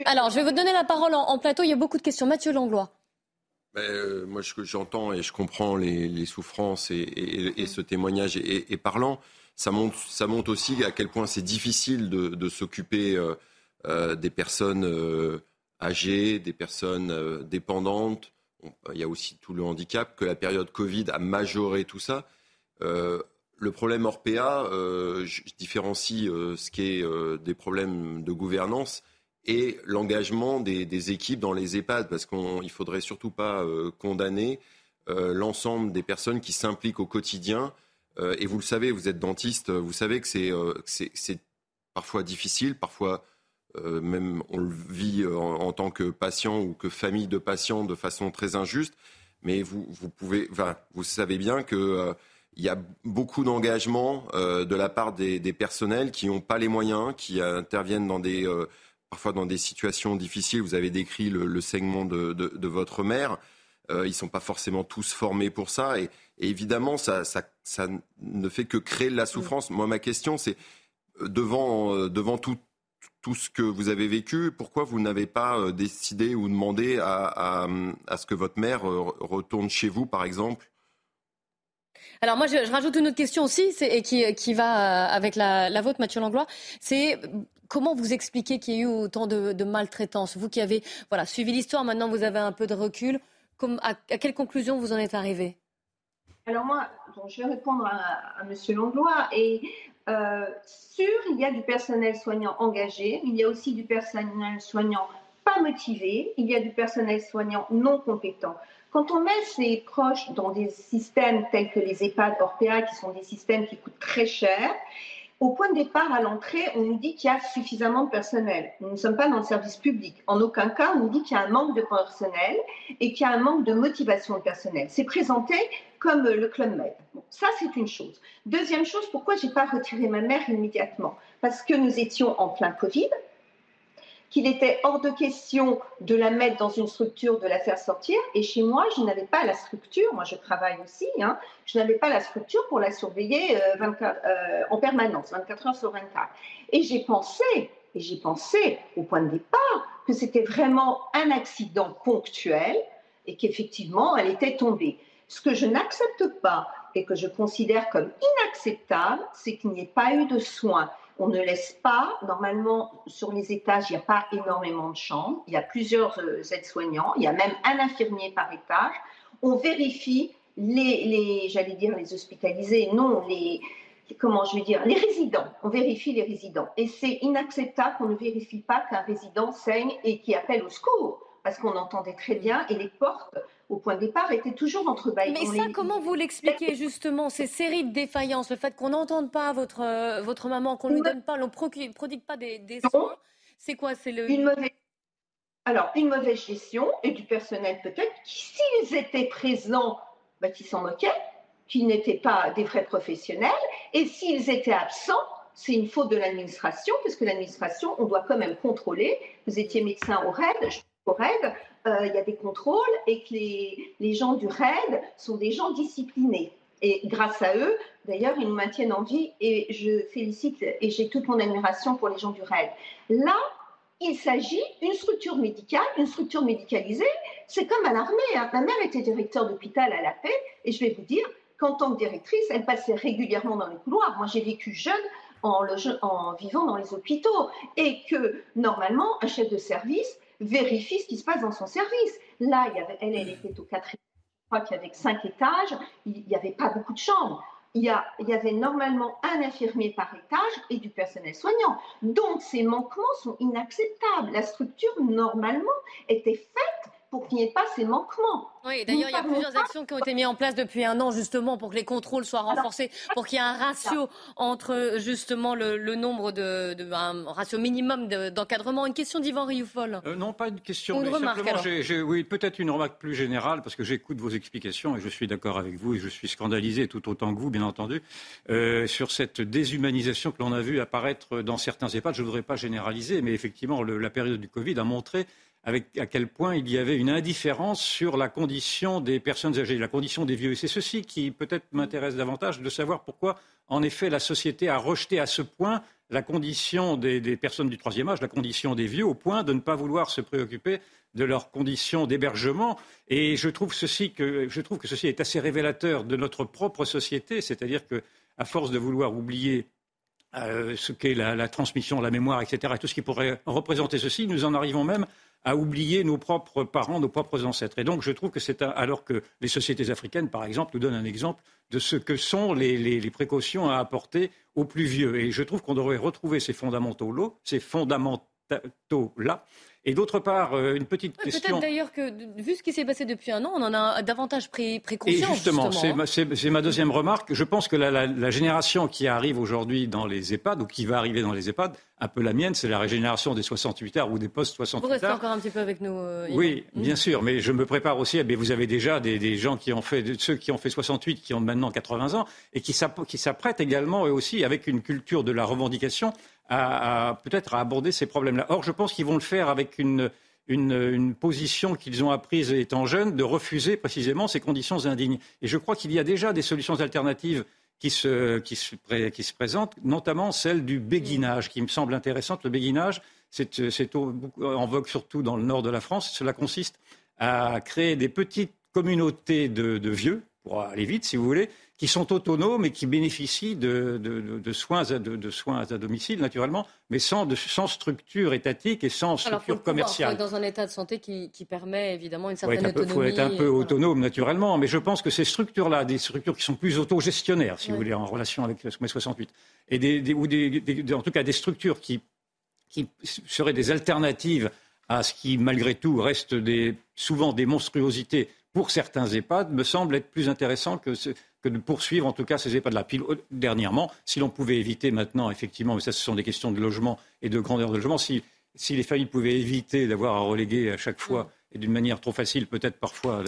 alors, je vais vous donner la parole en, en plateau. Il y a beaucoup de questions. Mathieu Langlois. Ben, euh, moi, j'entends et je comprends les, souffrances et, ce témoignage est, parlant. Ça montre, ça montre aussi à quel point c'est difficile de, s'occuper euh, euh, des personnes âgées, des personnes dépendantes. il y a aussi tout le handicap, que la période Covid a majoré tout ça. le problème Orpea, je, différencie ce qui est des problèmes de gouvernance et l'engagement des, équipes dans les EHPAD, parce qu'il ne faudrait surtout pas condamner l'ensemble des personnes qui s'impliquent au quotidien. et vous le savez, vous êtes dentiste, vous savez que c'est parfois difficile, parfois même on le vit en, tant que patient ou que famille de patients de façon très injuste. Mais vous, vous pouvez, vous savez bien que il y a beaucoup d'engagement euh, de la part des, personnels qui n'ont pas les moyens, qui interviennent dans des, euh, parfois dans des situations difficiles. Vous avez décrit le, segment de, votre mère. Euh, ils ne sont pas forcément tous formés pour ça. Et, évidemment, ça, ne fait que créer de la souffrance. Moi, ma question, c'est devant, devant tout, tout ce que vous avez vécu, pourquoi vous n'avez pas décidé ou demandé à, à, ce que votre mère retourne chez vous, par exemple? Alors moi, je, rajoute une autre question aussi, et qui, va avec la, vôtre, Mathieu Langlois. C'est comment vous expliquez qu'il y a eu autant de, maltraitance? Vous qui avez voilà, suivi l'histoire, maintenant vous avez un peu de recul. à, quelle conclusion vous en êtes arrivé? Alors moi, je vais répondre à, M. Langlois. Et euh, sûr, il y a du personnel soignant engagé, il y a aussi du personnel soignant pas motivé, il y a du personnel soignant non compétent. Quand on met ses proches dans des systèmes tels que les EHPAD Orpea, qui sont des systèmes qui coûtent très cher, au point de départ, à l'entrée, on nous dit qu'il y a suffisamment de personnel. Nous ne sommes pas dans le service public. En aucun cas, on nous dit qu'il y a un manque de personnel et qu'il y a un manque de motivation de personnel. C'est présenté comme le Club Med. ça, c'est une chose. Deuxième chose, pourquoi je n'ai pas retiré ma mère immédiatement? Parce que nous étions en plein Covid qu'il était hors de question de la mettre dans une structure, de la faire sortir. Et chez moi, je n'avais pas la structure, moi je travaille aussi, hein, je n'avais pas la structure pour la surveiller 24, euh, euh, en permanence, 24 heures sur 24. Et j'ai pensé, et j'ai pensé au point de départ, que c'était vraiment un accident ponctuel et qu'effectivement, elle était tombée. Ce que je n'accepte pas et que je considère comme inacceptable, c'est qu'il n'y ait pas eu de soins on ne laisse pas, normalement, sur les étages, il n'y a pas énormément de chambres. Il y a plusieurs euh, aides-soignants. Il y a même un infirmier par étage. On vérifie les, j'allais dire les hospitalisés, non, les, comment je vais dire, les résidents. On vérifie les résidents. Et c'est inacceptable qu'on ne vérifie pas qu'un résident saigne et qui appelle au secours parce qu'on entendait très bien et les portes au point de départ étaient toujours entrebâillées. Mais ça, comment vous l'expliquez justement, ces séries de défaillances, le fait qu'on n'entende pas votre, euh, votre maman, qu'on ne lui donne pas, on ne prodigue pas des, soins C'est quoi C'est le... Une mauvaise... Alors, une mauvaise gestion et du personnel peut-être qui, s'ils étaient présents, bah, qui s'en moquaient, qui n'étaient pas des vrais professionnels, et s'ils étaient absents, c'est une faute de l'administration, parce que l'administration, on doit quand même contrôler. Vous étiez médecin au RAID, au RAID, il y a des contrôles et que les, les, gens du RAID sont des gens disciplinés. Et grâce à eux, d'ailleurs, ils nous maintiennent en vie et je félicite et j'ai toute mon admiration pour les gens du RAID. Là, il s'agit d'une structure médicale, une structure médicalisée. C'est comme à l'armée. Hein. Ma mère était directeur d'hôpital à la paix et je vais vous dire qu'en tant que directrice, elle passait régulièrement dans les couloirs. Moi, j'ai vécu jeune en, en, vivant dans les hôpitaux et que normalement, un chef de service vérifie ce qui se passe dans son service. Là, il y avait, elle, était au quatrième, je crois qu'il y avait cinq étages, il n'y avait pas beaucoup de chambres. Il y, il y, avait normalement un infirmier par étage et du personnel soignant. Donc ces manquements sont inacceptables. La structure, normalement, était faite pour qu'il n'y ait pas ces manquements. Oui, d'ailleurs, il y a plusieurs actions qui ont été mises en place depuis un an, justement, pour que les contrôles soient renforcés, pour qu'il y ait un ratio entre, justement, le, nombre de, un ratio minimum d'encadrement. une question d'Yvan Rioufol. Euh, non, pas une question, mais simplement, j'ai, oui, peut-être une remarque plus générale, parce que j'écoute vos explications et je suis d'accord avec vous et je suis scandalisé tout autant que vous, bien entendu, euh, sur cette déshumanisation que l'on a vu apparaître dans certains EHPAD. Je ne voudrais pas généraliser, mais effectivement, la période du Covid a montré à quel point il y avait une indifférence sur la condition des personnes âgées, la condition des vieux. Et c'est ceci qui peut-être m'intéresse davantage de savoir pourquoi, en effet, la société a rejeté à ce point la condition des, personnes du troisième âge, la condition des vieux, au point de ne pas vouloir se préoccuper de leurs conditions d'hébergement. Et je trouve, ceci que, je trouve que ceci est assez révélateur de notre propre société, c'est-à-dire que, à force de vouloir oublier ce qu'est la, transmission, la mémoire, etc., et tout ce qui pourrait représenter ceci, nous en arrivons même à oublier nos propres parents, nos propres ancêtres. Et donc, je trouve que c'est alors que les sociétés africaines, par exemple, nous donnent un exemple de ce que sont les, précautions à apporter aux plus vieux. Et je trouve qu'on devrait retrouver ces fondamentaux-là, ces fondamentaux-là, et d'autre part, euh, une petite question. Peut-être d'ailleurs que, vu ce qui s'est passé depuis un an, on en a davantage pris, pris conscience. Et justement, hein. c'est ma, deuxième remarque. Je pense que la, génération qui arrive aujourd'hui dans les EHPAD, ou qui va arriver dans les EHPAD, un peu la mienne, c'est la régénération des 68 heures ou des post-68 heures. Vous restez encore un petit peu avec nous. Euh, oui, hmm. bien sûr, mais je me prépare aussi. Eh vous avez déjà des, gens qui ont fait, ceux qui ont fait 68, qui ont maintenant 80 ans, et qui s'apprêtent également, eux aussi, avec une culture de la revendication, à, peut-être à aborder ces problèmes-là. Or, je pense qu'ils vont le faire avec une, une, position qu'ils ont apprise étant jeunes de refuser précisément ces conditions indignes. Et je crois qu'il y a déjà des solutions alternatives qui se, qui se, qui se présentent, notamment celle du béguinage, qui me semble intéressante. Le béguinage, c'est en vogue surtout dans le nord de la France. Cela consiste à créer des petites communautés de, de vieux, pour aller vite si vous voulez, qui sont autonomes et qui bénéficient de, soins, de, soins, à domicile, naturellement, mais sans, sans structure étatique et sans structure commerciale. Il faut être dans un état de santé qui, permet évidemment une certaine autonomie. Il faut être un peu autonome, naturellement, mais je pense que ces structures-là, des structures qui sont plus autogestionnaires, si vous voulez, en relation avec mai 68, et des, ou en tout cas des structures qui, qui seraient des alternatives à ce qui, malgré tout, reste des, souvent des monstruosités pour certains EHPAD, me semble être plus intéressant que, que de poursuivre en tout cas ces EHPAD-là. Puis dernièrement, si l'on pouvait éviter maintenant, effectivement, mais ça ce sont des questions de logement et de grandeur de logement, si, si les familles pouvaient éviter d'avoir à reléguer à chaque fois et d'une manière trop facile peut-être parfois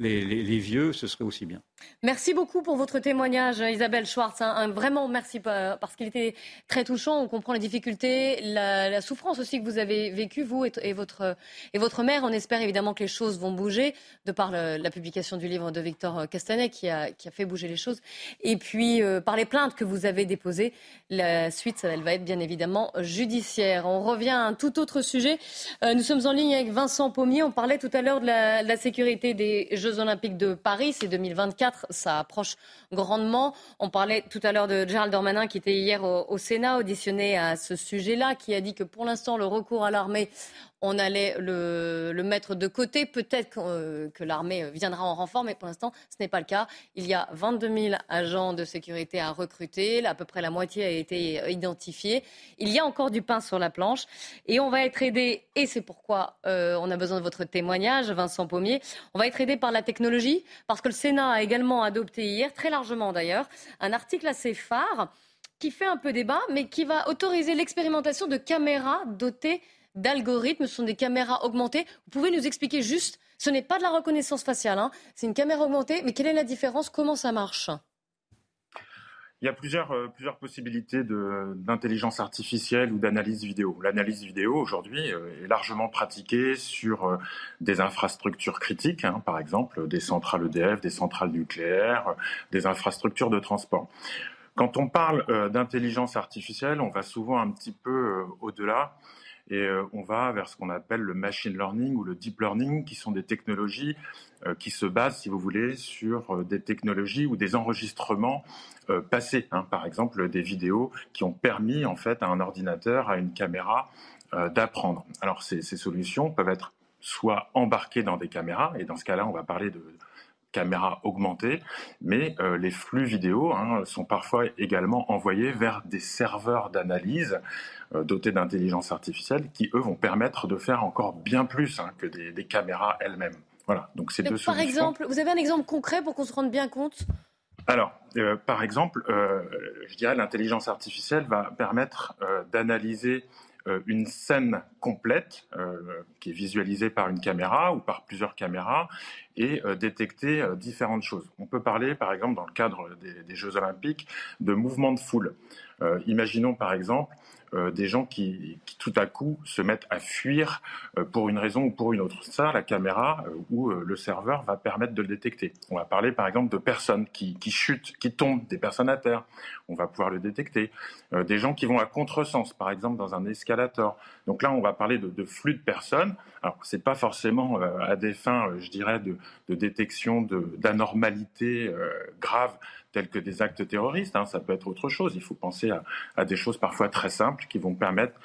les, vieux, ce serait aussi bien. Merci beaucoup pour votre témoignage, Isabelle Schwartz. Un, vraiment merci parce qu'il était très touchant. On comprend les difficultés, la, souffrance aussi que vous avez vécue, vous et, votre, et votre mère. On espère évidemment que les choses vont bouger, de par la publication du livre de Victor Castanet qui a, qui a fait bouger les choses. Et puis, euh, par les plaintes que vous avez déposées, la suite, elle va être bien évidemment judiciaire. On revient à un tout autre sujet. Euh, nous sommes en ligne avec Vincent Pommier. On parlait tout à l'heure de de la sécurité des Jeux Olympiques de Paris. C'est 2024, ça approche grandement. On parlait tout à l'heure de Gérald Dormanin qui était hier au Sénat auditionné à ce sujet-là, qui a dit que pour l'instant le recours à l'armée on allait le, mettre de côté. Peut-être que, euh, l'armée viendra en renfort, mais pour l'instant, ce n'est pas le cas. Il y a 22 000 agents de sécurité à recruter. À peu près la moitié a été identifiée. Il y a encore du pain sur la planche. Et on va être aidé, et c'est pourquoi euh, on a besoin de votre témoignage, Vincent Pommier. On va être aidé par la technologie, parce que le Sénat a également adopté hier, très largement d'ailleurs, un article assez phare qui fait un peu débat, mais qui va autoriser l'expérimentation de caméras dotées d'algorithmes, ce sont des caméras augmentées. Vous pouvez nous expliquer juste, ce n'est pas de la reconnaissance faciale, hein. c'est une caméra augmentée, mais quelle est la différence? Comment ça marche? Il y a plusieurs, euh, possibilités d'intelligence artificielle ou d'analyse vidéo. L'analyse vidéo, aujourd'hui, euh, est largement pratiquée sur euh, des infrastructures critiques, hein, par exemple des centrales EDF, des centrales nucléaires, des infrastructures de transport. Quand on parle d'intelligence artificielle, on va souvent un petit peu au-delà et euh, on va vers ce qu'on appelle le machine learning ou le deep learning, qui sont des technologies euh, qui se basent, si vous voulez, sur euh, des technologies ou des enregistrements passés. Hein. par exemple, des vidéos qui ont permis en fait à un ordinateur, à une caméra, d'apprendre. Alors ces, solutions peuvent être soit embarquées dans des caméras, et dans ce cas-là, on va parler de caméras augmentées, mais les flux vidéo hein, sont parfois également envoyés vers des serveurs d'analyse dotés d'intelligence artificielle qui, eux, vont permettre de faire encore bien plus hein, que des, caméras elles-mêmes. Voilà, donc c'est deux Par exemple, vous avez un exemple concret pour qu'on se rende bien compte? Alors, euh, par exemple, euh, je dirais l'intelligence artificielle va permettre d'analyser une scène complète qui est visualisée par une caméra ou par plusieurs caméras et détecter différentes choses. On peut parler, par exemple, dans le cadre des, des Jeux olympiques, de mouvements de foule. imaginons, par exemple, euh, des gens qui, tout à coup se mettent à fuir euh, pour une raison ou pour une autre. Ça, la caméra euh, ou le serveur va permettre de le détecter. On va parler par exemple de personnes qui, chutent, qui tombent, des personnes à terre. On va pouvoir le détecter. des gens qui vont à contresens, par exemple dans un escalator. Donc là, on va parler de, flux de personnes. Alors, c'est pas forcément à des fins, je dirais, de, de détection d'anormalité grave tels que des actes terroristes. Hein. Ça peut être autre chose. Il faut penser à, des choses parfois très simples qui vont permettre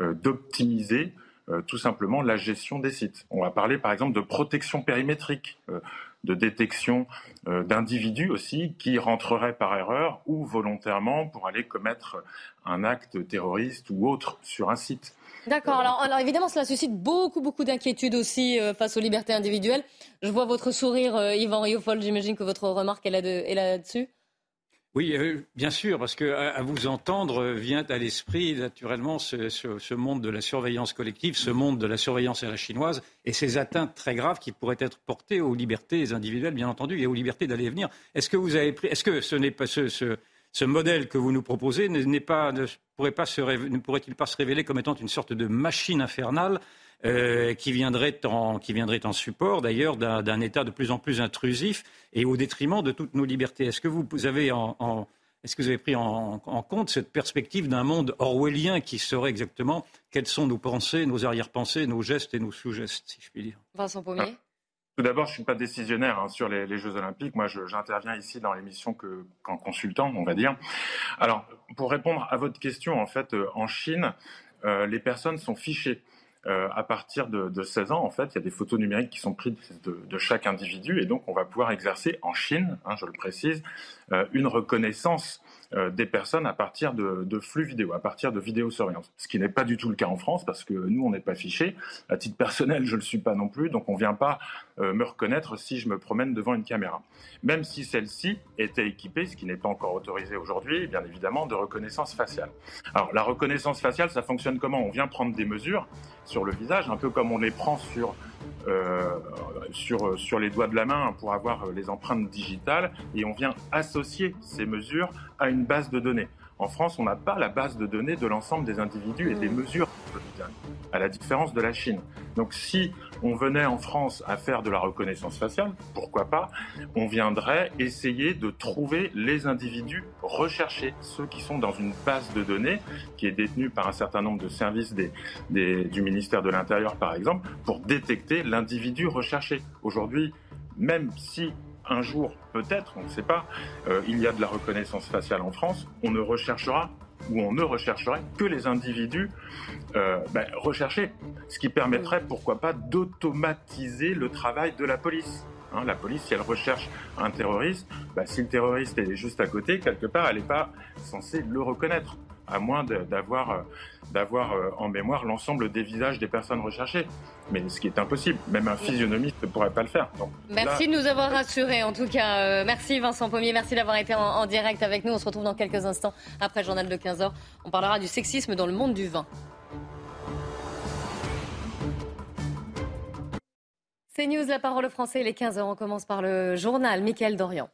euh, d'optimiser euh, tout simplement la gestion des sites. On va parler par exemple de protection périmétrique, euh, de détection d'individus aussi qui rentreraient par erreur ou volontairement pour aller commettre un acte terroriste ou autre sur un site. D'accord. Alors, évidemment, cela suscite beaucoup, beaucoup d'inquiétudes aussi face aux libertés individuelles. Je vois votre sourire, Yvan Riofol. J'imagine que votre remarque est là-dessus. Oui, euh, bien sûr, parce que à, vous entendre euh, vient à l'esprit naturellement ce, monde de la surveillance collective, ce monde de la surveillance à la chinoise et ces atteintes très graves qui pourraient être portées aux libertés individuelles, bien entendu, et aux libertés d'aller et venir. Est-ce que vous avez pris, est-ce que ce n'est pas ce, modèle que vous nous proposez ne pourrait-il pas se révéler comme étant une sorte de machine infernale euh, qui, viendrait en, support d'ailleurs d'un État de plus en plus intrusif et au détriment de toutes nos libertés? Est-ce que vous avez pris en, compte cette perspective d'un monde orwellien qui serait exactement quelles sont nos pensées, nos arrière-pensées, nos gestes et nos sous-gestes, si je puis dire? Vincent Pommier. Tout d'abord, je ne suis pas décisionnaire hein, sur les, Jeux Olympiques. Moi, j'interviens ici dans l'émission qu'en consultant, on va dire. Alors, pour répondre à votre question, en fait, euh, en Chine, euh, les personnes sont fichées. Euh, à partir de, de, 16 ans, en fait, il y a des photos numériques qui sont prises de, chaque individu et donc on va pouvoir exercer en Chine, hein, je le précise, une reconnaissance des personnes à partir de, de, flux vidéo, à partir de vidéosurveillance. Ce qui n'est pas du tout le cas en France parce que nous, on n'est pas fichés. À titre personnel, je ne le suis pas non plus, donc on ne vient pas euh, me reconnaître si je me promène devant une caméra. Même si celle-ci était équipée, ce qui n'est pas encore autorisé aujourd'hui, bien évidemment, de reconnaissance faciale. Alors la reconnaissance faciale, ça fonctionne comment? On vient prendre des mesures sur le visage, un peu comme on les prend sur euh, sur, sur les doigts de la main pour avoir les empreintes digitales et on vient associer ces mesures à une base de données. En France, on n'a pas la base de données de l'ensemble des individus et des mesures à la différence de la Chine. Donc si on venait en France à faire de la reconnaissance faciale, pourquoi pas, on viendrait essayer de trouver les individus recherchés, ceux qui sont dans une base de données qui est détenue par un certain nombre de services du ministère de l'Intérieur, par exemple, pour détecter l'individu recherché. Aujourd'hui, même si un jour, peut-être, on ne sait pas, euh, il y a de la reconnaissance faciale en France, on ne recherchera ou on ne rechercherait que les individus euh, ben, recherchés, ce qui permettrait, pourquoi pas, d'automatiser le travail de la police. Hein, la police, si elle recherche un terroriste, ben, si le terroriste est juste à côté, quelque part, elle n'est pas censée le reconnaître à moins d'avoir euh, d'avoir euh, en mémoire l'ensemble des visages des personnes recherchées. Mais ce qui est impossible, même un physionomiste ne pourrait pas le faire. merci de nous avoir rassurés. En tout cas, euh, merci Vincent Pommier, merci d'avoir été en, direct avec nous. On se retrouve dans quelques instants après le journal de 15h. On parlera du sexisme dans le monde du vin. C'est News, la parole au français, les 15h. On commence par le journal. Michael Dorian.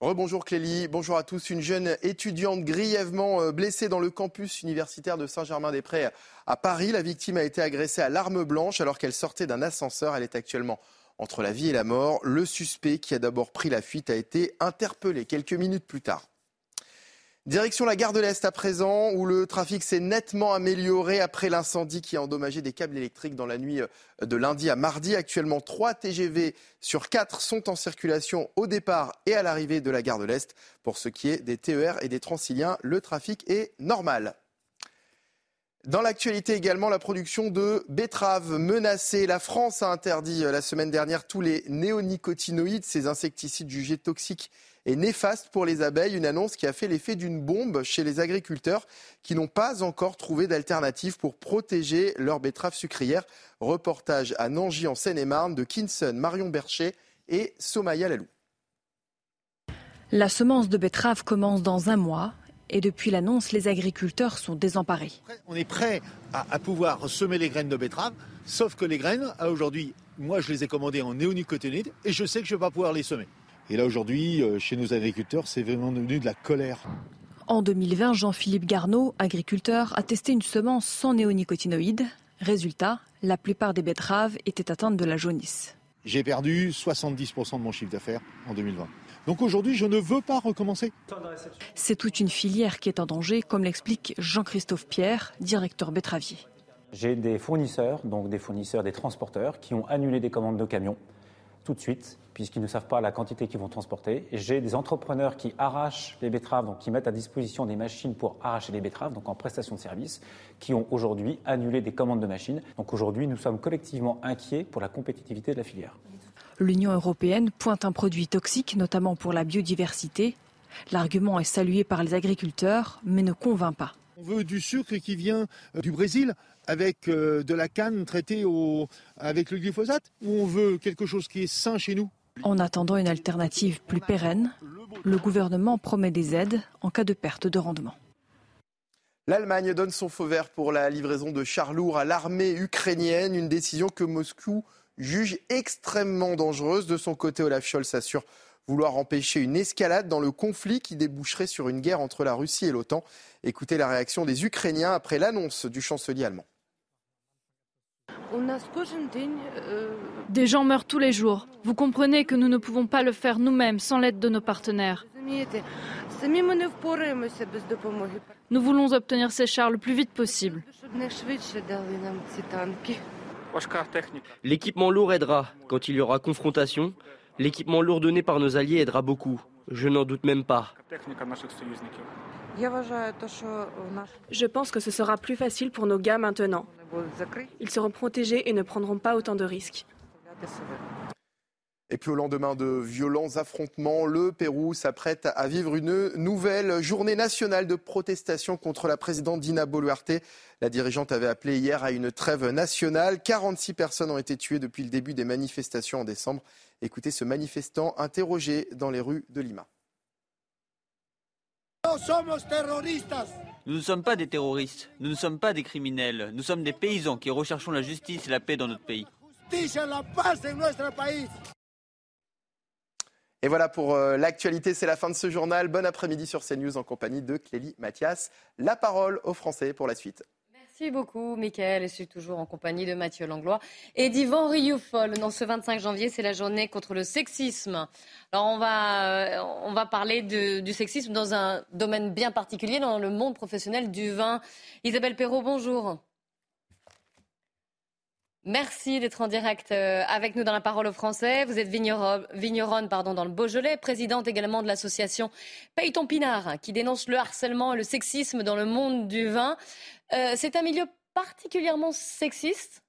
Rebonjour Clélie, bonjour à tous. Une jeune étudiante grièvement euh, blessée dans le campus universitaire de Saint-Germain-des-Prés à Paris. La victime a été agressée à l'arme blanche alors qu'elle sortait d'un ascenseur. Elle est actuellement entre la vie et la mort. Le suspect qui a d'abord pris la fuite a été interpellé quelques minutes plus tard. Direction la gare de l'Est à présent, où le trafic s'est nettement amélioré après l'incendie qui a endommagé des câbles électriques dans la nuit euh, de lundi à mardi. Actuellement, 3 TGV sur 4 sont en circulation au départ et à l'arrivée de la gare de l'Est. Pour ce qui est des TER et des Transiliens, le trafic est normal. Dans l'actualité également, la production de betteraves menacée. La France a interdit euh, la semaine dernière tous les néonicotinoïdes, ces insecticides jugés toxiques et néfaste pour les abeilles, une annonce qui a fait l'effet d'une bombe chez les agriculteurs qui n'ont pas encore trouvé d'alternative pour protéger leurs betteraves sucrières. Reportage à Nangy en Seine-et-Marne de Kinson, Marion Bercher et Somaya Lalou. La semence de betterave commence dans un mois et depuis l'annonce, les agriculteurs sont désemparés. On est prêt à, pouvoir semer les graines de betterave, sauf que les graines, aujourd'hui, moi je les ai commandées en néonicotinoïdes et je sais que je ne vais pas pouvoir les semer. Et là aujourd'hui, euh, chez nos agriculteurs, c'est vraiment devenu de la colère. En 2020, Jean-Philippe Garneau, agriculteur, a testé une semence sans néonicotinoïdes. Résultat, la plupart des betteraves étaient atteintes de la jaunisse. J'ai perdu 70% de mon chiffre d'affaires en 2020. Donc aujourd'hui, je ne veux pas recommencer. C'est toute une filière qui est en danger, comme l'explique Jean-Christophe Pierre, directeur betteravier. J'ai des fournisseurs, donc des fournisseurs, des transporteurs, qui ont annulé des commandes de camions tout de suite, puisqu'ils ne savent pas la quantité qu'ils vont transporter. J'ai des entrepreneurs qui arrachent les betteraves, donc qui mettent à disposition des machines pour arracher les betteraves, donc en prestation de service, qui ont aujourd'hui annulé des commandes de machines. Donc aujourd'hui, nous sommes collectivement inquiets pour la compétitivité de la filière. L'Union européenne pointe un produit toxique, notamment pour la biodiversité. L'argument est salué par les agriculteurs, mais ne convainc pas. On veut du sucre qui vient euh, du Brésil avec euh, de la canne traitée avec le glyphosate ou on veut quelque chose qui est sain chez nous? En attendant une alternative plus pérenne, le gouvernement promet des aides en cas de perte de rendement. L'Allemagne donne son feu vert pour la livraison de chars lourds à l'armée ukrainienne, une décision que Moscou juge extrêmement dangereuse. De son côté, Olaf Scholz assure vouloir empêcher une escalade dans le conflit qui déboucherait sur une guerre entre la Russie et l'OTAN. Écoutez la réaction des Ukrainiens après l'annonce du chancelier allemand. Des gens meurent tous les jours. Vous comprenez que nous ne pouvons pas le faire nous-mêmes sans l'aide de nos partenaires. Nous voulons obtenir ces chars le plus vite possible. L'équipement lourd aidera. Quand il y aura confrontation, l'équipement lourd donné par nos alliés aidera beaucoup. Je n'en doute même pas. Je pense que ce sera plus facile pour nos gars maintenant. Ils seront protégés et ne prendront pas autant de risques. Et puis au lendemain de violents affrontements, le Pérou s'apprête à vivre une nouvelle journée nationale de protestation contre la présidente Dina Boluarte. La dirigeante avait appelé hier à une trêve nationale. 46 personnes ont été tuées depuis le début des manifestations en décembre. Écoutez ce manifestant interrogé dans les rues de Lima. Nous ne sommes pas des terroristes, nous ne sommes pas des criminels, nous sommes des paysans qui recherchons la justice et la paix dans notre pays. Et voilà pour euh, l'actualité, c'est la fin de ce journal. Bon après-midi sur CNews en compagnie de Clélie Mathias. La parole aux Français pour la suite. Merci beaucoup, Mickaël. Et je suis toujours en compagnie de Mathieu Langlois et d'Yvan Rioufol. Dans ce 25 janvier, c'est la journée contre le sexisme. Alors, on va, euh, on va parler du sexisme dans un domaine bien particulier, dans le monde professionnel du vin. Isabelle Perrault, bonjour. Merci d'être en direct euh, avec nous dans la parole aux Français. Vous êtes vigneronne, pardon, dans le Beaujolais, présidente également de l'association Paye ton pinard, qui dénonce le harcèlement et le sexisme dans le monde du vin. Euh, c'est un milieu particulièrement sexiste?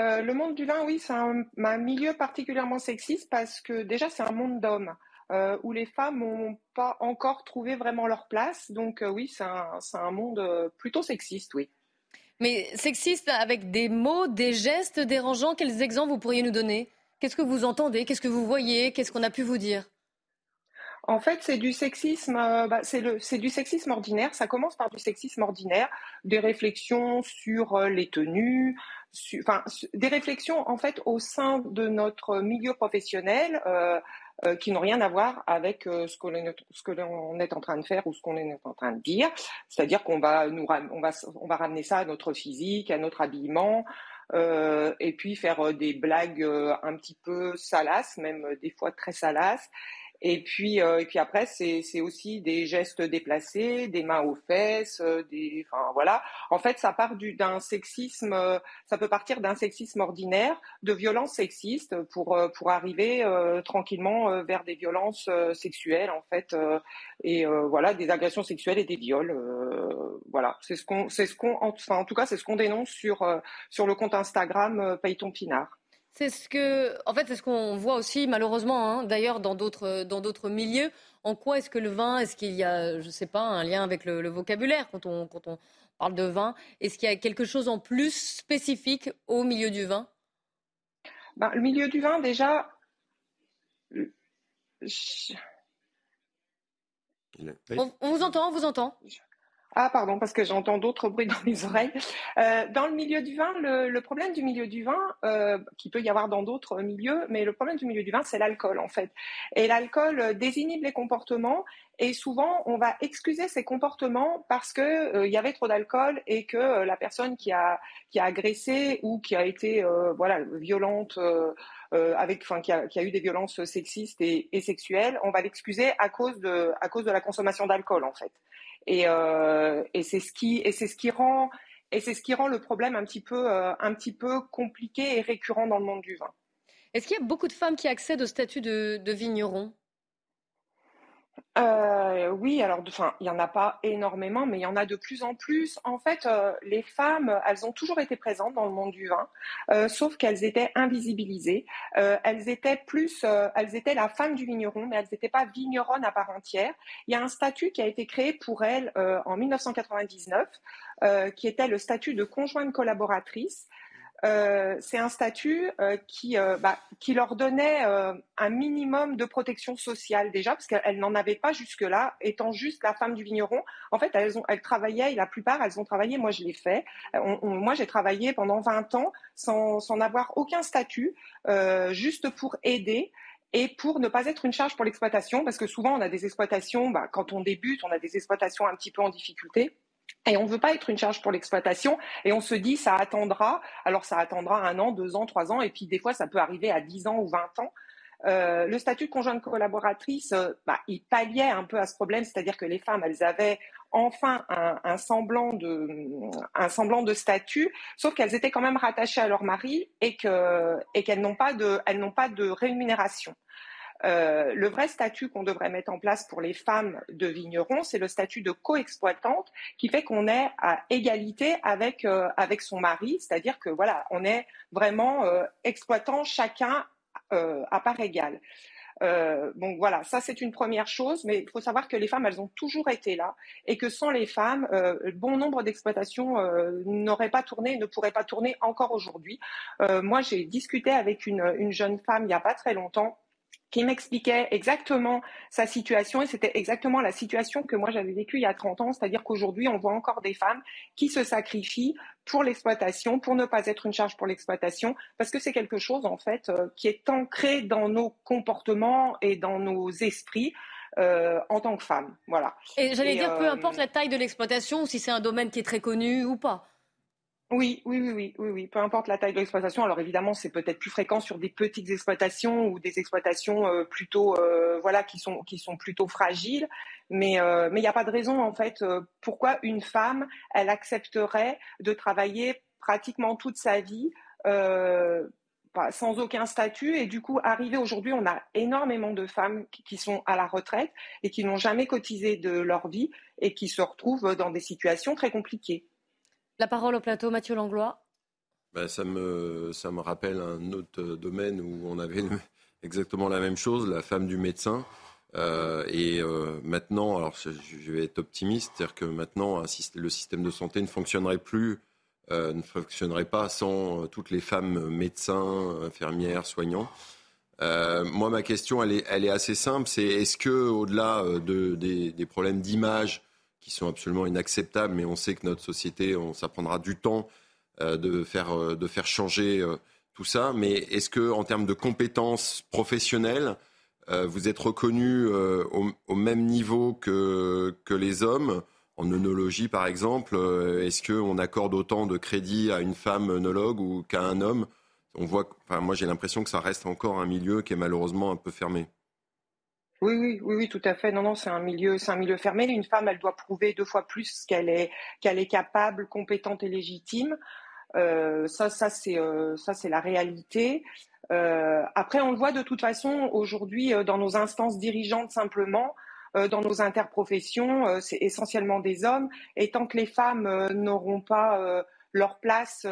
Euh, le monde du vin, oui, c'est un, milieu particulièrement sexiste parce que déjà c'est un monde d'hommes où les femmes n'ont pas encore trouvé vraiment leur place. Donc oui, c'est un, monde plutôt sexiste, oui. Mais sexiste avec des mots, des gestes dérangeants, quels exemples vous pourriez nous donner? Qu'est-ce que vous entendez? Qu'est-ce que vous voyez? Qu'est-ce qu'on a pu vous dire? En fait, c'est du sexisme, euh, bah, c'est du sexisme ordinaire. Ça commence par du sexisme ordinaire, des réflexions sur euh, les tenues, des réflexions en fait au sein de notre milieu professionnel euh, euh, qui n'ont rien à voir avec euh, ce que l'on est en train de faire ou ce qu'on est en train de dire. C'est-à-dire qu'on va nous on va on va ramener ça à notre physique, à notre habillement. Euh, et puis faire des blagues un petit peu salaces, même des fois très salaces, et puis, euh, et puis après, c'est aussi des gestes déplacés, des mains aux fesses, euh, des, enfin voilà. En fait, ça part d'un sexisme, euh, ça peut partir d'un sexisme ordinaire, de violences sexistes, pour pour arriver tranquillement vers des violences sexuelles en fait, et voilà, des agressions sexuelles et des viols. voilà, c'est ce qu'on, c'est ce qu'on, enfin en tout cas, c'est ce qu'on dénonce sur sur le compte Instagram Payton Pinard. C'est ce que, en fait, c'est ce qu'on voit aussi malheureusement, hein, d'ailleurs dans d'autres dans d'autres milieux. En quoi est-ce que le vin, est-ce qu'il y a, je ne sais pas, un lien avec le, vocabulaire quand on quand on parle de vin? Est-ce qu'il y a quelque chose en plus spécifique au milieu du vin? Ben, Le milieu du vin, déjà. On, on, vous entend, on vous entend. Ah, pardon, parce que j'entends d'autres bruits dans mes oreilles. Euh, dans le milieu du vin, le, problème du milieu du vin, euh, qui peut y avoir dans d'autres milieux, mais le problème du milieu du vin, c'est l'alcool, en fait. Et l'alcool euh, désinhibe les comportements, et souvent, on va excuser ces comportements parce que euh, y avait trop d'alcool et que la personne qui a qui a agressé ou qui a été voilà violente avec, enfin, qui a, qui a, eu des violences sexistes et, et sexuelles, on va l'excuser à cause de à cause de la consommation d'alcool, en fait. Et, c'est ce qui rend le problème un petit peu euh, un petit peu compliqué et récurrent dans le monde du vin. Est-ce qu'il y a beaucoup de femmes qui accèdent au statut de, de vigneron? Euh, oui, alors, enfin, il y en a pas énormément, mais il y en a de plus en plus. En fait, euh, les femmes, elles ont toujours été présentes dans le monde du vin, euh, sauf qu'elles étaient invisibilisées. elles étaient plus, elles étaient la femme du vigneron, mais elles n'étaient pas vigneronnes à part entière. Il y a un statut qui a été créé pour elles en 1999, qui était le statut de conjointe collaboratrice. Euh, c'est un statut euh, qui, euh, bah, qui leur donnait un minimum de protection sociale déjà, parce qu'elles n'en avaient pas jusque-là, étant juste la femme du vigneron. En fait, elles, ont, travaillaient, la plupart, elles ont travaillé, moi je l'ai fait. moi, j'ai travaillé pendant 20 ans sans, sans avoir aucun statut, juste pour aider et pour ne pas être une charge pour l'exploitation, parce que souvent on a des exploitations, bah, quand on débute, on a des exploitations un petit peu en difficulté. Et on ne veut pas être une charge pour l'exploitation. Et on se dit, ça attendra. Alors, ça attendra un an, deux ans, trois ans. Et puis, des fois, ça peut arriver à dix ans ou vingt ans. Euh, le statut de conjointe collaboratrice, euh, bah, il palliait un peu à ce problème, c'est-à-dire que les femmes, elles avaient enfin un, semblant de un semblant de statut, sauf qu'elles étaient quand même rattachées à leur mari et que et qu'elles n'ont pas de elles n'ont pas de rémunération. Euh, le vrai statut qu'on devrait mettre en place pour les femmes de vignerons, c'est le statut de coexploitante qui fait qu'on est à égalité avec, euh, son mari, c'est-à-dire que voilà, on est vraiment euh, exploitant chacun à part égale. donc voilà, ça c'est une première chose, mais il faut savoir que les femmes, elles ont toujours été là et que sans les femmes, bon nombre d'exploitations n'auraient pas tourné, ne pourraient pas tourner encore aujourd'hui. moi, j'ai discuté avec une, une, jeune femme il n'y a pas très longtemps qui m'expliquait exactement sa situation et c'était exactement la situation que moi j'avais vécue il y a 30 ans, c'est-à-dire qu'aujourd'hui on voit encore des femmes qui se sacrifient pour l'exploitation, pour ne pas être une charge pour l'exploitation, parce que c'est quelque chose en fait euh, qui est ancré dans nos comportements et dans nos esprits. Euh, en tant que femme, voilà. Et j'allais dire, peu euh, importe la taille de l'exploitation, si c'est un domaine qui est très connu ou pas. Oui, oui, oui, oui, oui, peu importe la taille de l'exploitation. Alors évidemment, c'est peut-être plus fréquent sur des petites exploitations ou des exploitations euh, plutôt, euh, voilà, qui sont qui sont plutôt fragiles. Mais euh, il n'y a pas de raison en fait pourquoi une femme elle accepterait de travailler pratiquement toute sa vie sans aucun statut? Et du coup arriver aujourd'hui, on a énormément de femmes qui sont à la retraite et qui n'ont jamais cotisé de leur vie et qui se retrouvent dans des situations très compliquées. La parole au plateau, Mathieu Langlois. Ben, ça, me, ça me rappelle un autre domaine où on avait exactement la même chose, la femme du médecin. Euh, et euh, maintenant, alors je vais être optimiste, c'est-à-dire que maintenant le système de santé ne fonctionnerait plus, euh, ne fonctionnerait pas sans toutes les femmes médecins, infirmières, soignants. moi, ma question, elle est, assez simple. C'est est-ce que, au-delà de, des, des, problèmes d'image qui sont absolument inacceptables, mais on sait que notre société, ça prendra du temps euh, de, faire, euh, de faire changer euh, tout ça. Mais est-ce que, en termes de compétences professionnelles, vous êtes reconnu au, même niveau que, les hommes? En œnologie, par exemple Est-ce qu'on accorde autant de crédit à une femme œnologue ou qu'à un homme? On voit, moi, j'ai l'impression que ça reste encore un milieu qui est malheureusement un peu fermé. Oui, oui, tout à fait. Non, non, c'est un milieu, c'est un fermé. Une femme, elle doit prouver deux fois plus qu'elle est, qu'elle est capable, compétente et légitime. Euh, ça, ça c'est, euh, ça c'est la réalité. Euh, après, on le voit de toute façon aujourd'hui dans nos instances dirigeantes simplement. dans nos interprofessions, c'est essentiellement des hommes. Et tant que les femmes n'auront pas leur place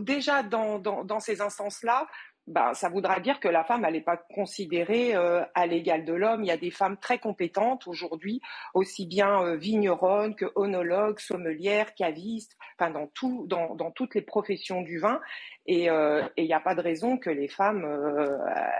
déjà dans ces instances-là, ben, ça voudra dire que la femme, n'est pas considérée euh, à l'égal de l'homme. Il y a des femmes très compétentes aujourd'hui, aussi bien euh, vigneronnes que onologues, sommelières, cavistes, enfin dans tout, dans, dans toutes les professions du vin. Et euh, il n'y a pas de raison que les femmes,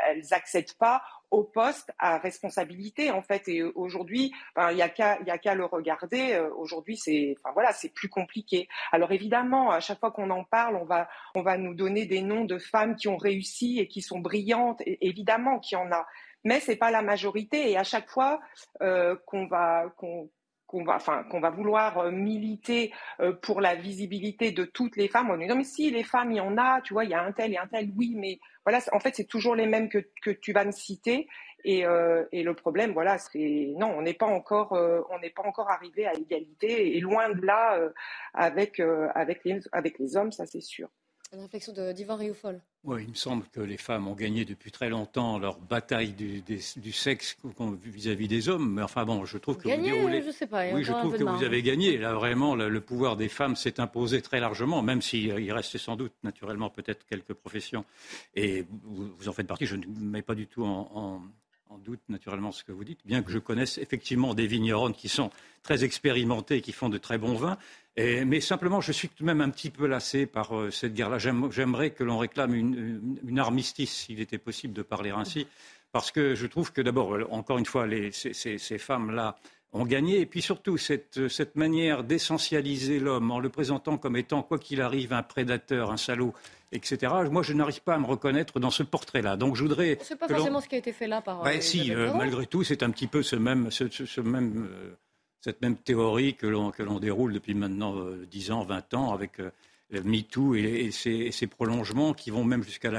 elles n'accèdent pas au poste à responsabilité en fait. Et aujourd'hui, il n'y a qu'à il a qu'à le regarder. Euh, aujourd'hui, c'est enfin voilà, c'est plus compliqué. Alors évidemment, à chaque fois qu'on en parle, on va on va nous donner des noms de femmes qui ont réussi et qui sont brillantes. Et, évidemment qu'il y en a, mais c'est pas la majorité. Et à chaque fois euh, qu'on va qu'on qu'on va, enfin, qu'on va vouloir euh, militer euh, pour la visibilité de toutes les femmes. On dit non mais si les femmes il y en a, tu vois, il y a un tel et un tel, oui, mais voilà, en fait c'est toujours les mêmes que, que tu vas me citer. Et, euh, et le problème, voilà, c'est non, on n'est pas encore, on n'est pas encore arrivé à égalité et loin de là avec avec les avec les hommes, ça c'est sûr. Une réflexion d'Yvan Rioufol. Oui, il me semble que les femmes ont gagné depuis très longtemps leur bataille du, sexe vis-à-vis des hommes. Mais enfin bon, je trouve que vous déroulez. Je sais pas. Oui, je trouve que vous avez gagné. Là, vraiment, le, pouvoir des femmes s'est imposé très largement, même s'il il reste sans doute, naturellement, peut-être quelques professions. Et vous, en faites partie. Je ne mets pas du tout en, en doute naturellement ce que vous dites, bien que je connaisse effectivement des vigneronnes qui sont très expérimentées et qui font de très bons vins. mais simplement, je suis tout de même un petit peu lassé par euh, cette guerre-là. J'aimerais que l'on réclame une, armistice, s'il était possible de parler ainsi, parce que je trouve que d'abord, encore une fois, ces, femmes-là ont gagné, et puis surtout cette, cette manière d'essentialiser l'homme en le présentant comme étant, quoi qu'il arrive, un prédateur, un salaud, etc. Moi, je n'arrive pas à me reconnaître dans ce portrait-là. Donc, je voudrais. C'est pas forcément ce qui a été fait là par. Ben, si, euh, malgré tout, c'est un petit peu ce même, ce, même, euh, cette même théorie que l'on déroule depuis maintenant 10 ans, 20 ans avec. MeToo et, et, ses, prolongements qui vont même jusqu'à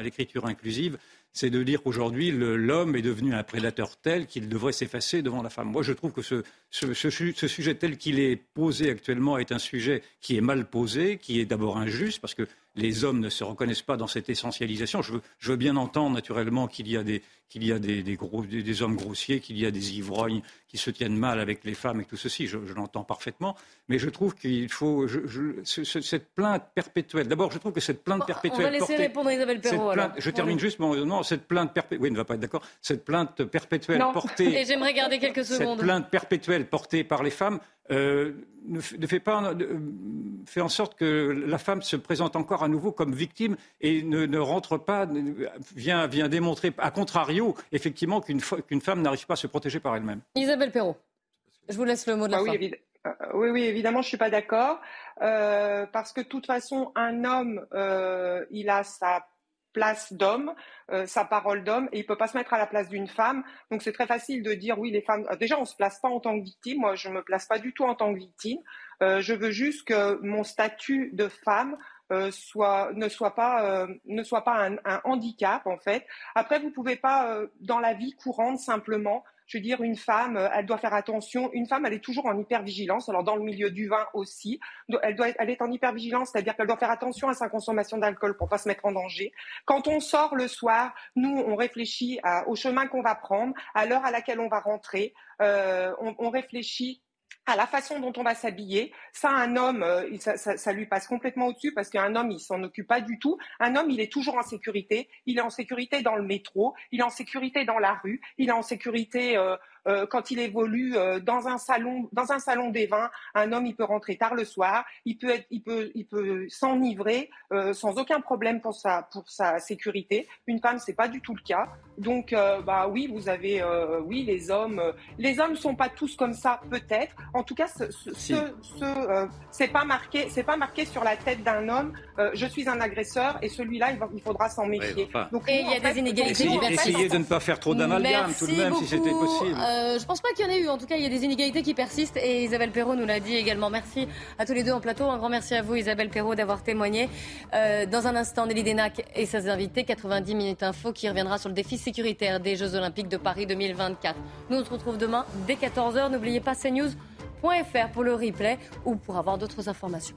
l'écriture inclusive, c'est de dire qu'aujourd'hui, l'homme est devenu un prédateur tel qu'il devrait s'effacer devant la femme. Moi, je trouve que ce, ce sujet tel qu'il est posé actuellement est un sujet qui est mal posé, qui est d'abord injuste, parce que les hommes ne se reconnaissent pas dans cette essentialisation. Je veux, bien entendre naturellement qu'il y a des, qu'il y a des, gros, des, hommes grossiers, qu'il y a des ivrognes qui se tiennent mal avec les femmes et tout ceci. Je, l'entends parfaitement. Mais je trouve qu'il faut cette plainte perpétuelle. D'abord, je trouve que cette plainte perpétuelle. On va laisser répondre Isabelle Perrault. je termine juste mon raisonnement. Cette plainte perpétuelle. Oui, ne va pas être d'accord. Cette plainte perpétuelle portée. (laughs) Et j'aimerais garder quelques secondes. Cette plainte perpétuelle portée par les femmes euh, ne, fait pas euh, fait en sorte que la femme se présente encore à nouveau comme victime et ne, rentre pas vient, vient démontrer à contrario effectivement qu'une femme n'arrive pas à se protéger par elle-même. Isabelle Perrault, je vous laisse le mot de la ah fin. Oui, euh, oui, oui, évidemment, je suis pas d'accord parce que de toute façon, un homme, il a sa place d'homme, euh, sa parole d'homme, et il peut pas se mettre à la place d'une femme. Donc c'est très facile de dire oui, les femmes. Euh, déjà, on se place pas en tant que victime. Moi, je me place pas du tout en tant que victime. Euh, je veux juste que mon statut de femme soit ne soit pas ne soit pas un, handicap en fait. Après, vous pouvez pas dans la vie courante simplement je veux dire, une femme, euh, elle doit faire attention. Une femme, elle est toujours en hypervigilance. Alors dans le milieu du vin aussi, elle doit, elle est en hypervigilance, c'est-à-dire qu'elle doit faire attention à sa consommation d'alcool pour pas se mettre en danger. Quand on sort le soir, nous, on réfléchit au chemin qu'on va prendre, à l'heure à laquelle on va rentrer. Euh, on, on réfléchit à la façon dont on va s'habiller. Ça, un homme, euh, ça, lui passe complètement au-dessus parce qu'un homme, il s'en occupe pas du tout. Un homme, il est toujours en sécurité. Il est en sécurité dans le métro. Il est en sécurité dans la rue. Il est en sécurité euh, euh, quand il évolue euh, dans un salon, dans un salon des vins, un homme il peut rentrer tard le soir, il peut être, il peut, il peut s'enivrer euh, sans aucun problème pour sa pour sa sécurité. Une femme c'est pas du tout le cas. Donc bah oui, vous avez oui les hommes, les hommes sont pas tous comme ça peut-être. En tout cas, ce, ce, ce, c'est pas marqué, c'est pas marqué sur la tête d'un homme. je suis un agresseur et celui-là il, il faudra s'en méfier. Donc, et il y a des inégalités. Essayez, de ne pas faire trop d'amalgame tout de même si c'était possible. Euh, je pense pas qu'il y en ait eu. En tout cas, il y a des inégalités qui persistent et Isabelle Perrault nous l'a dit également. Merci à tous les deux en plateau. Un grand merci à vous, Isabelle Perrault, d'avoir témoigné. Euh, dans un instant, Nelly Denac et ses invités, 90 minutes info, qui reviendra sur le défi sécuritaire des Jeux Olympiques de Paris 2024. Nous, on se retrouve demain dès 14h. N'oubliez pas cnews.fr pour le replay ou pour avoir d'autres informations.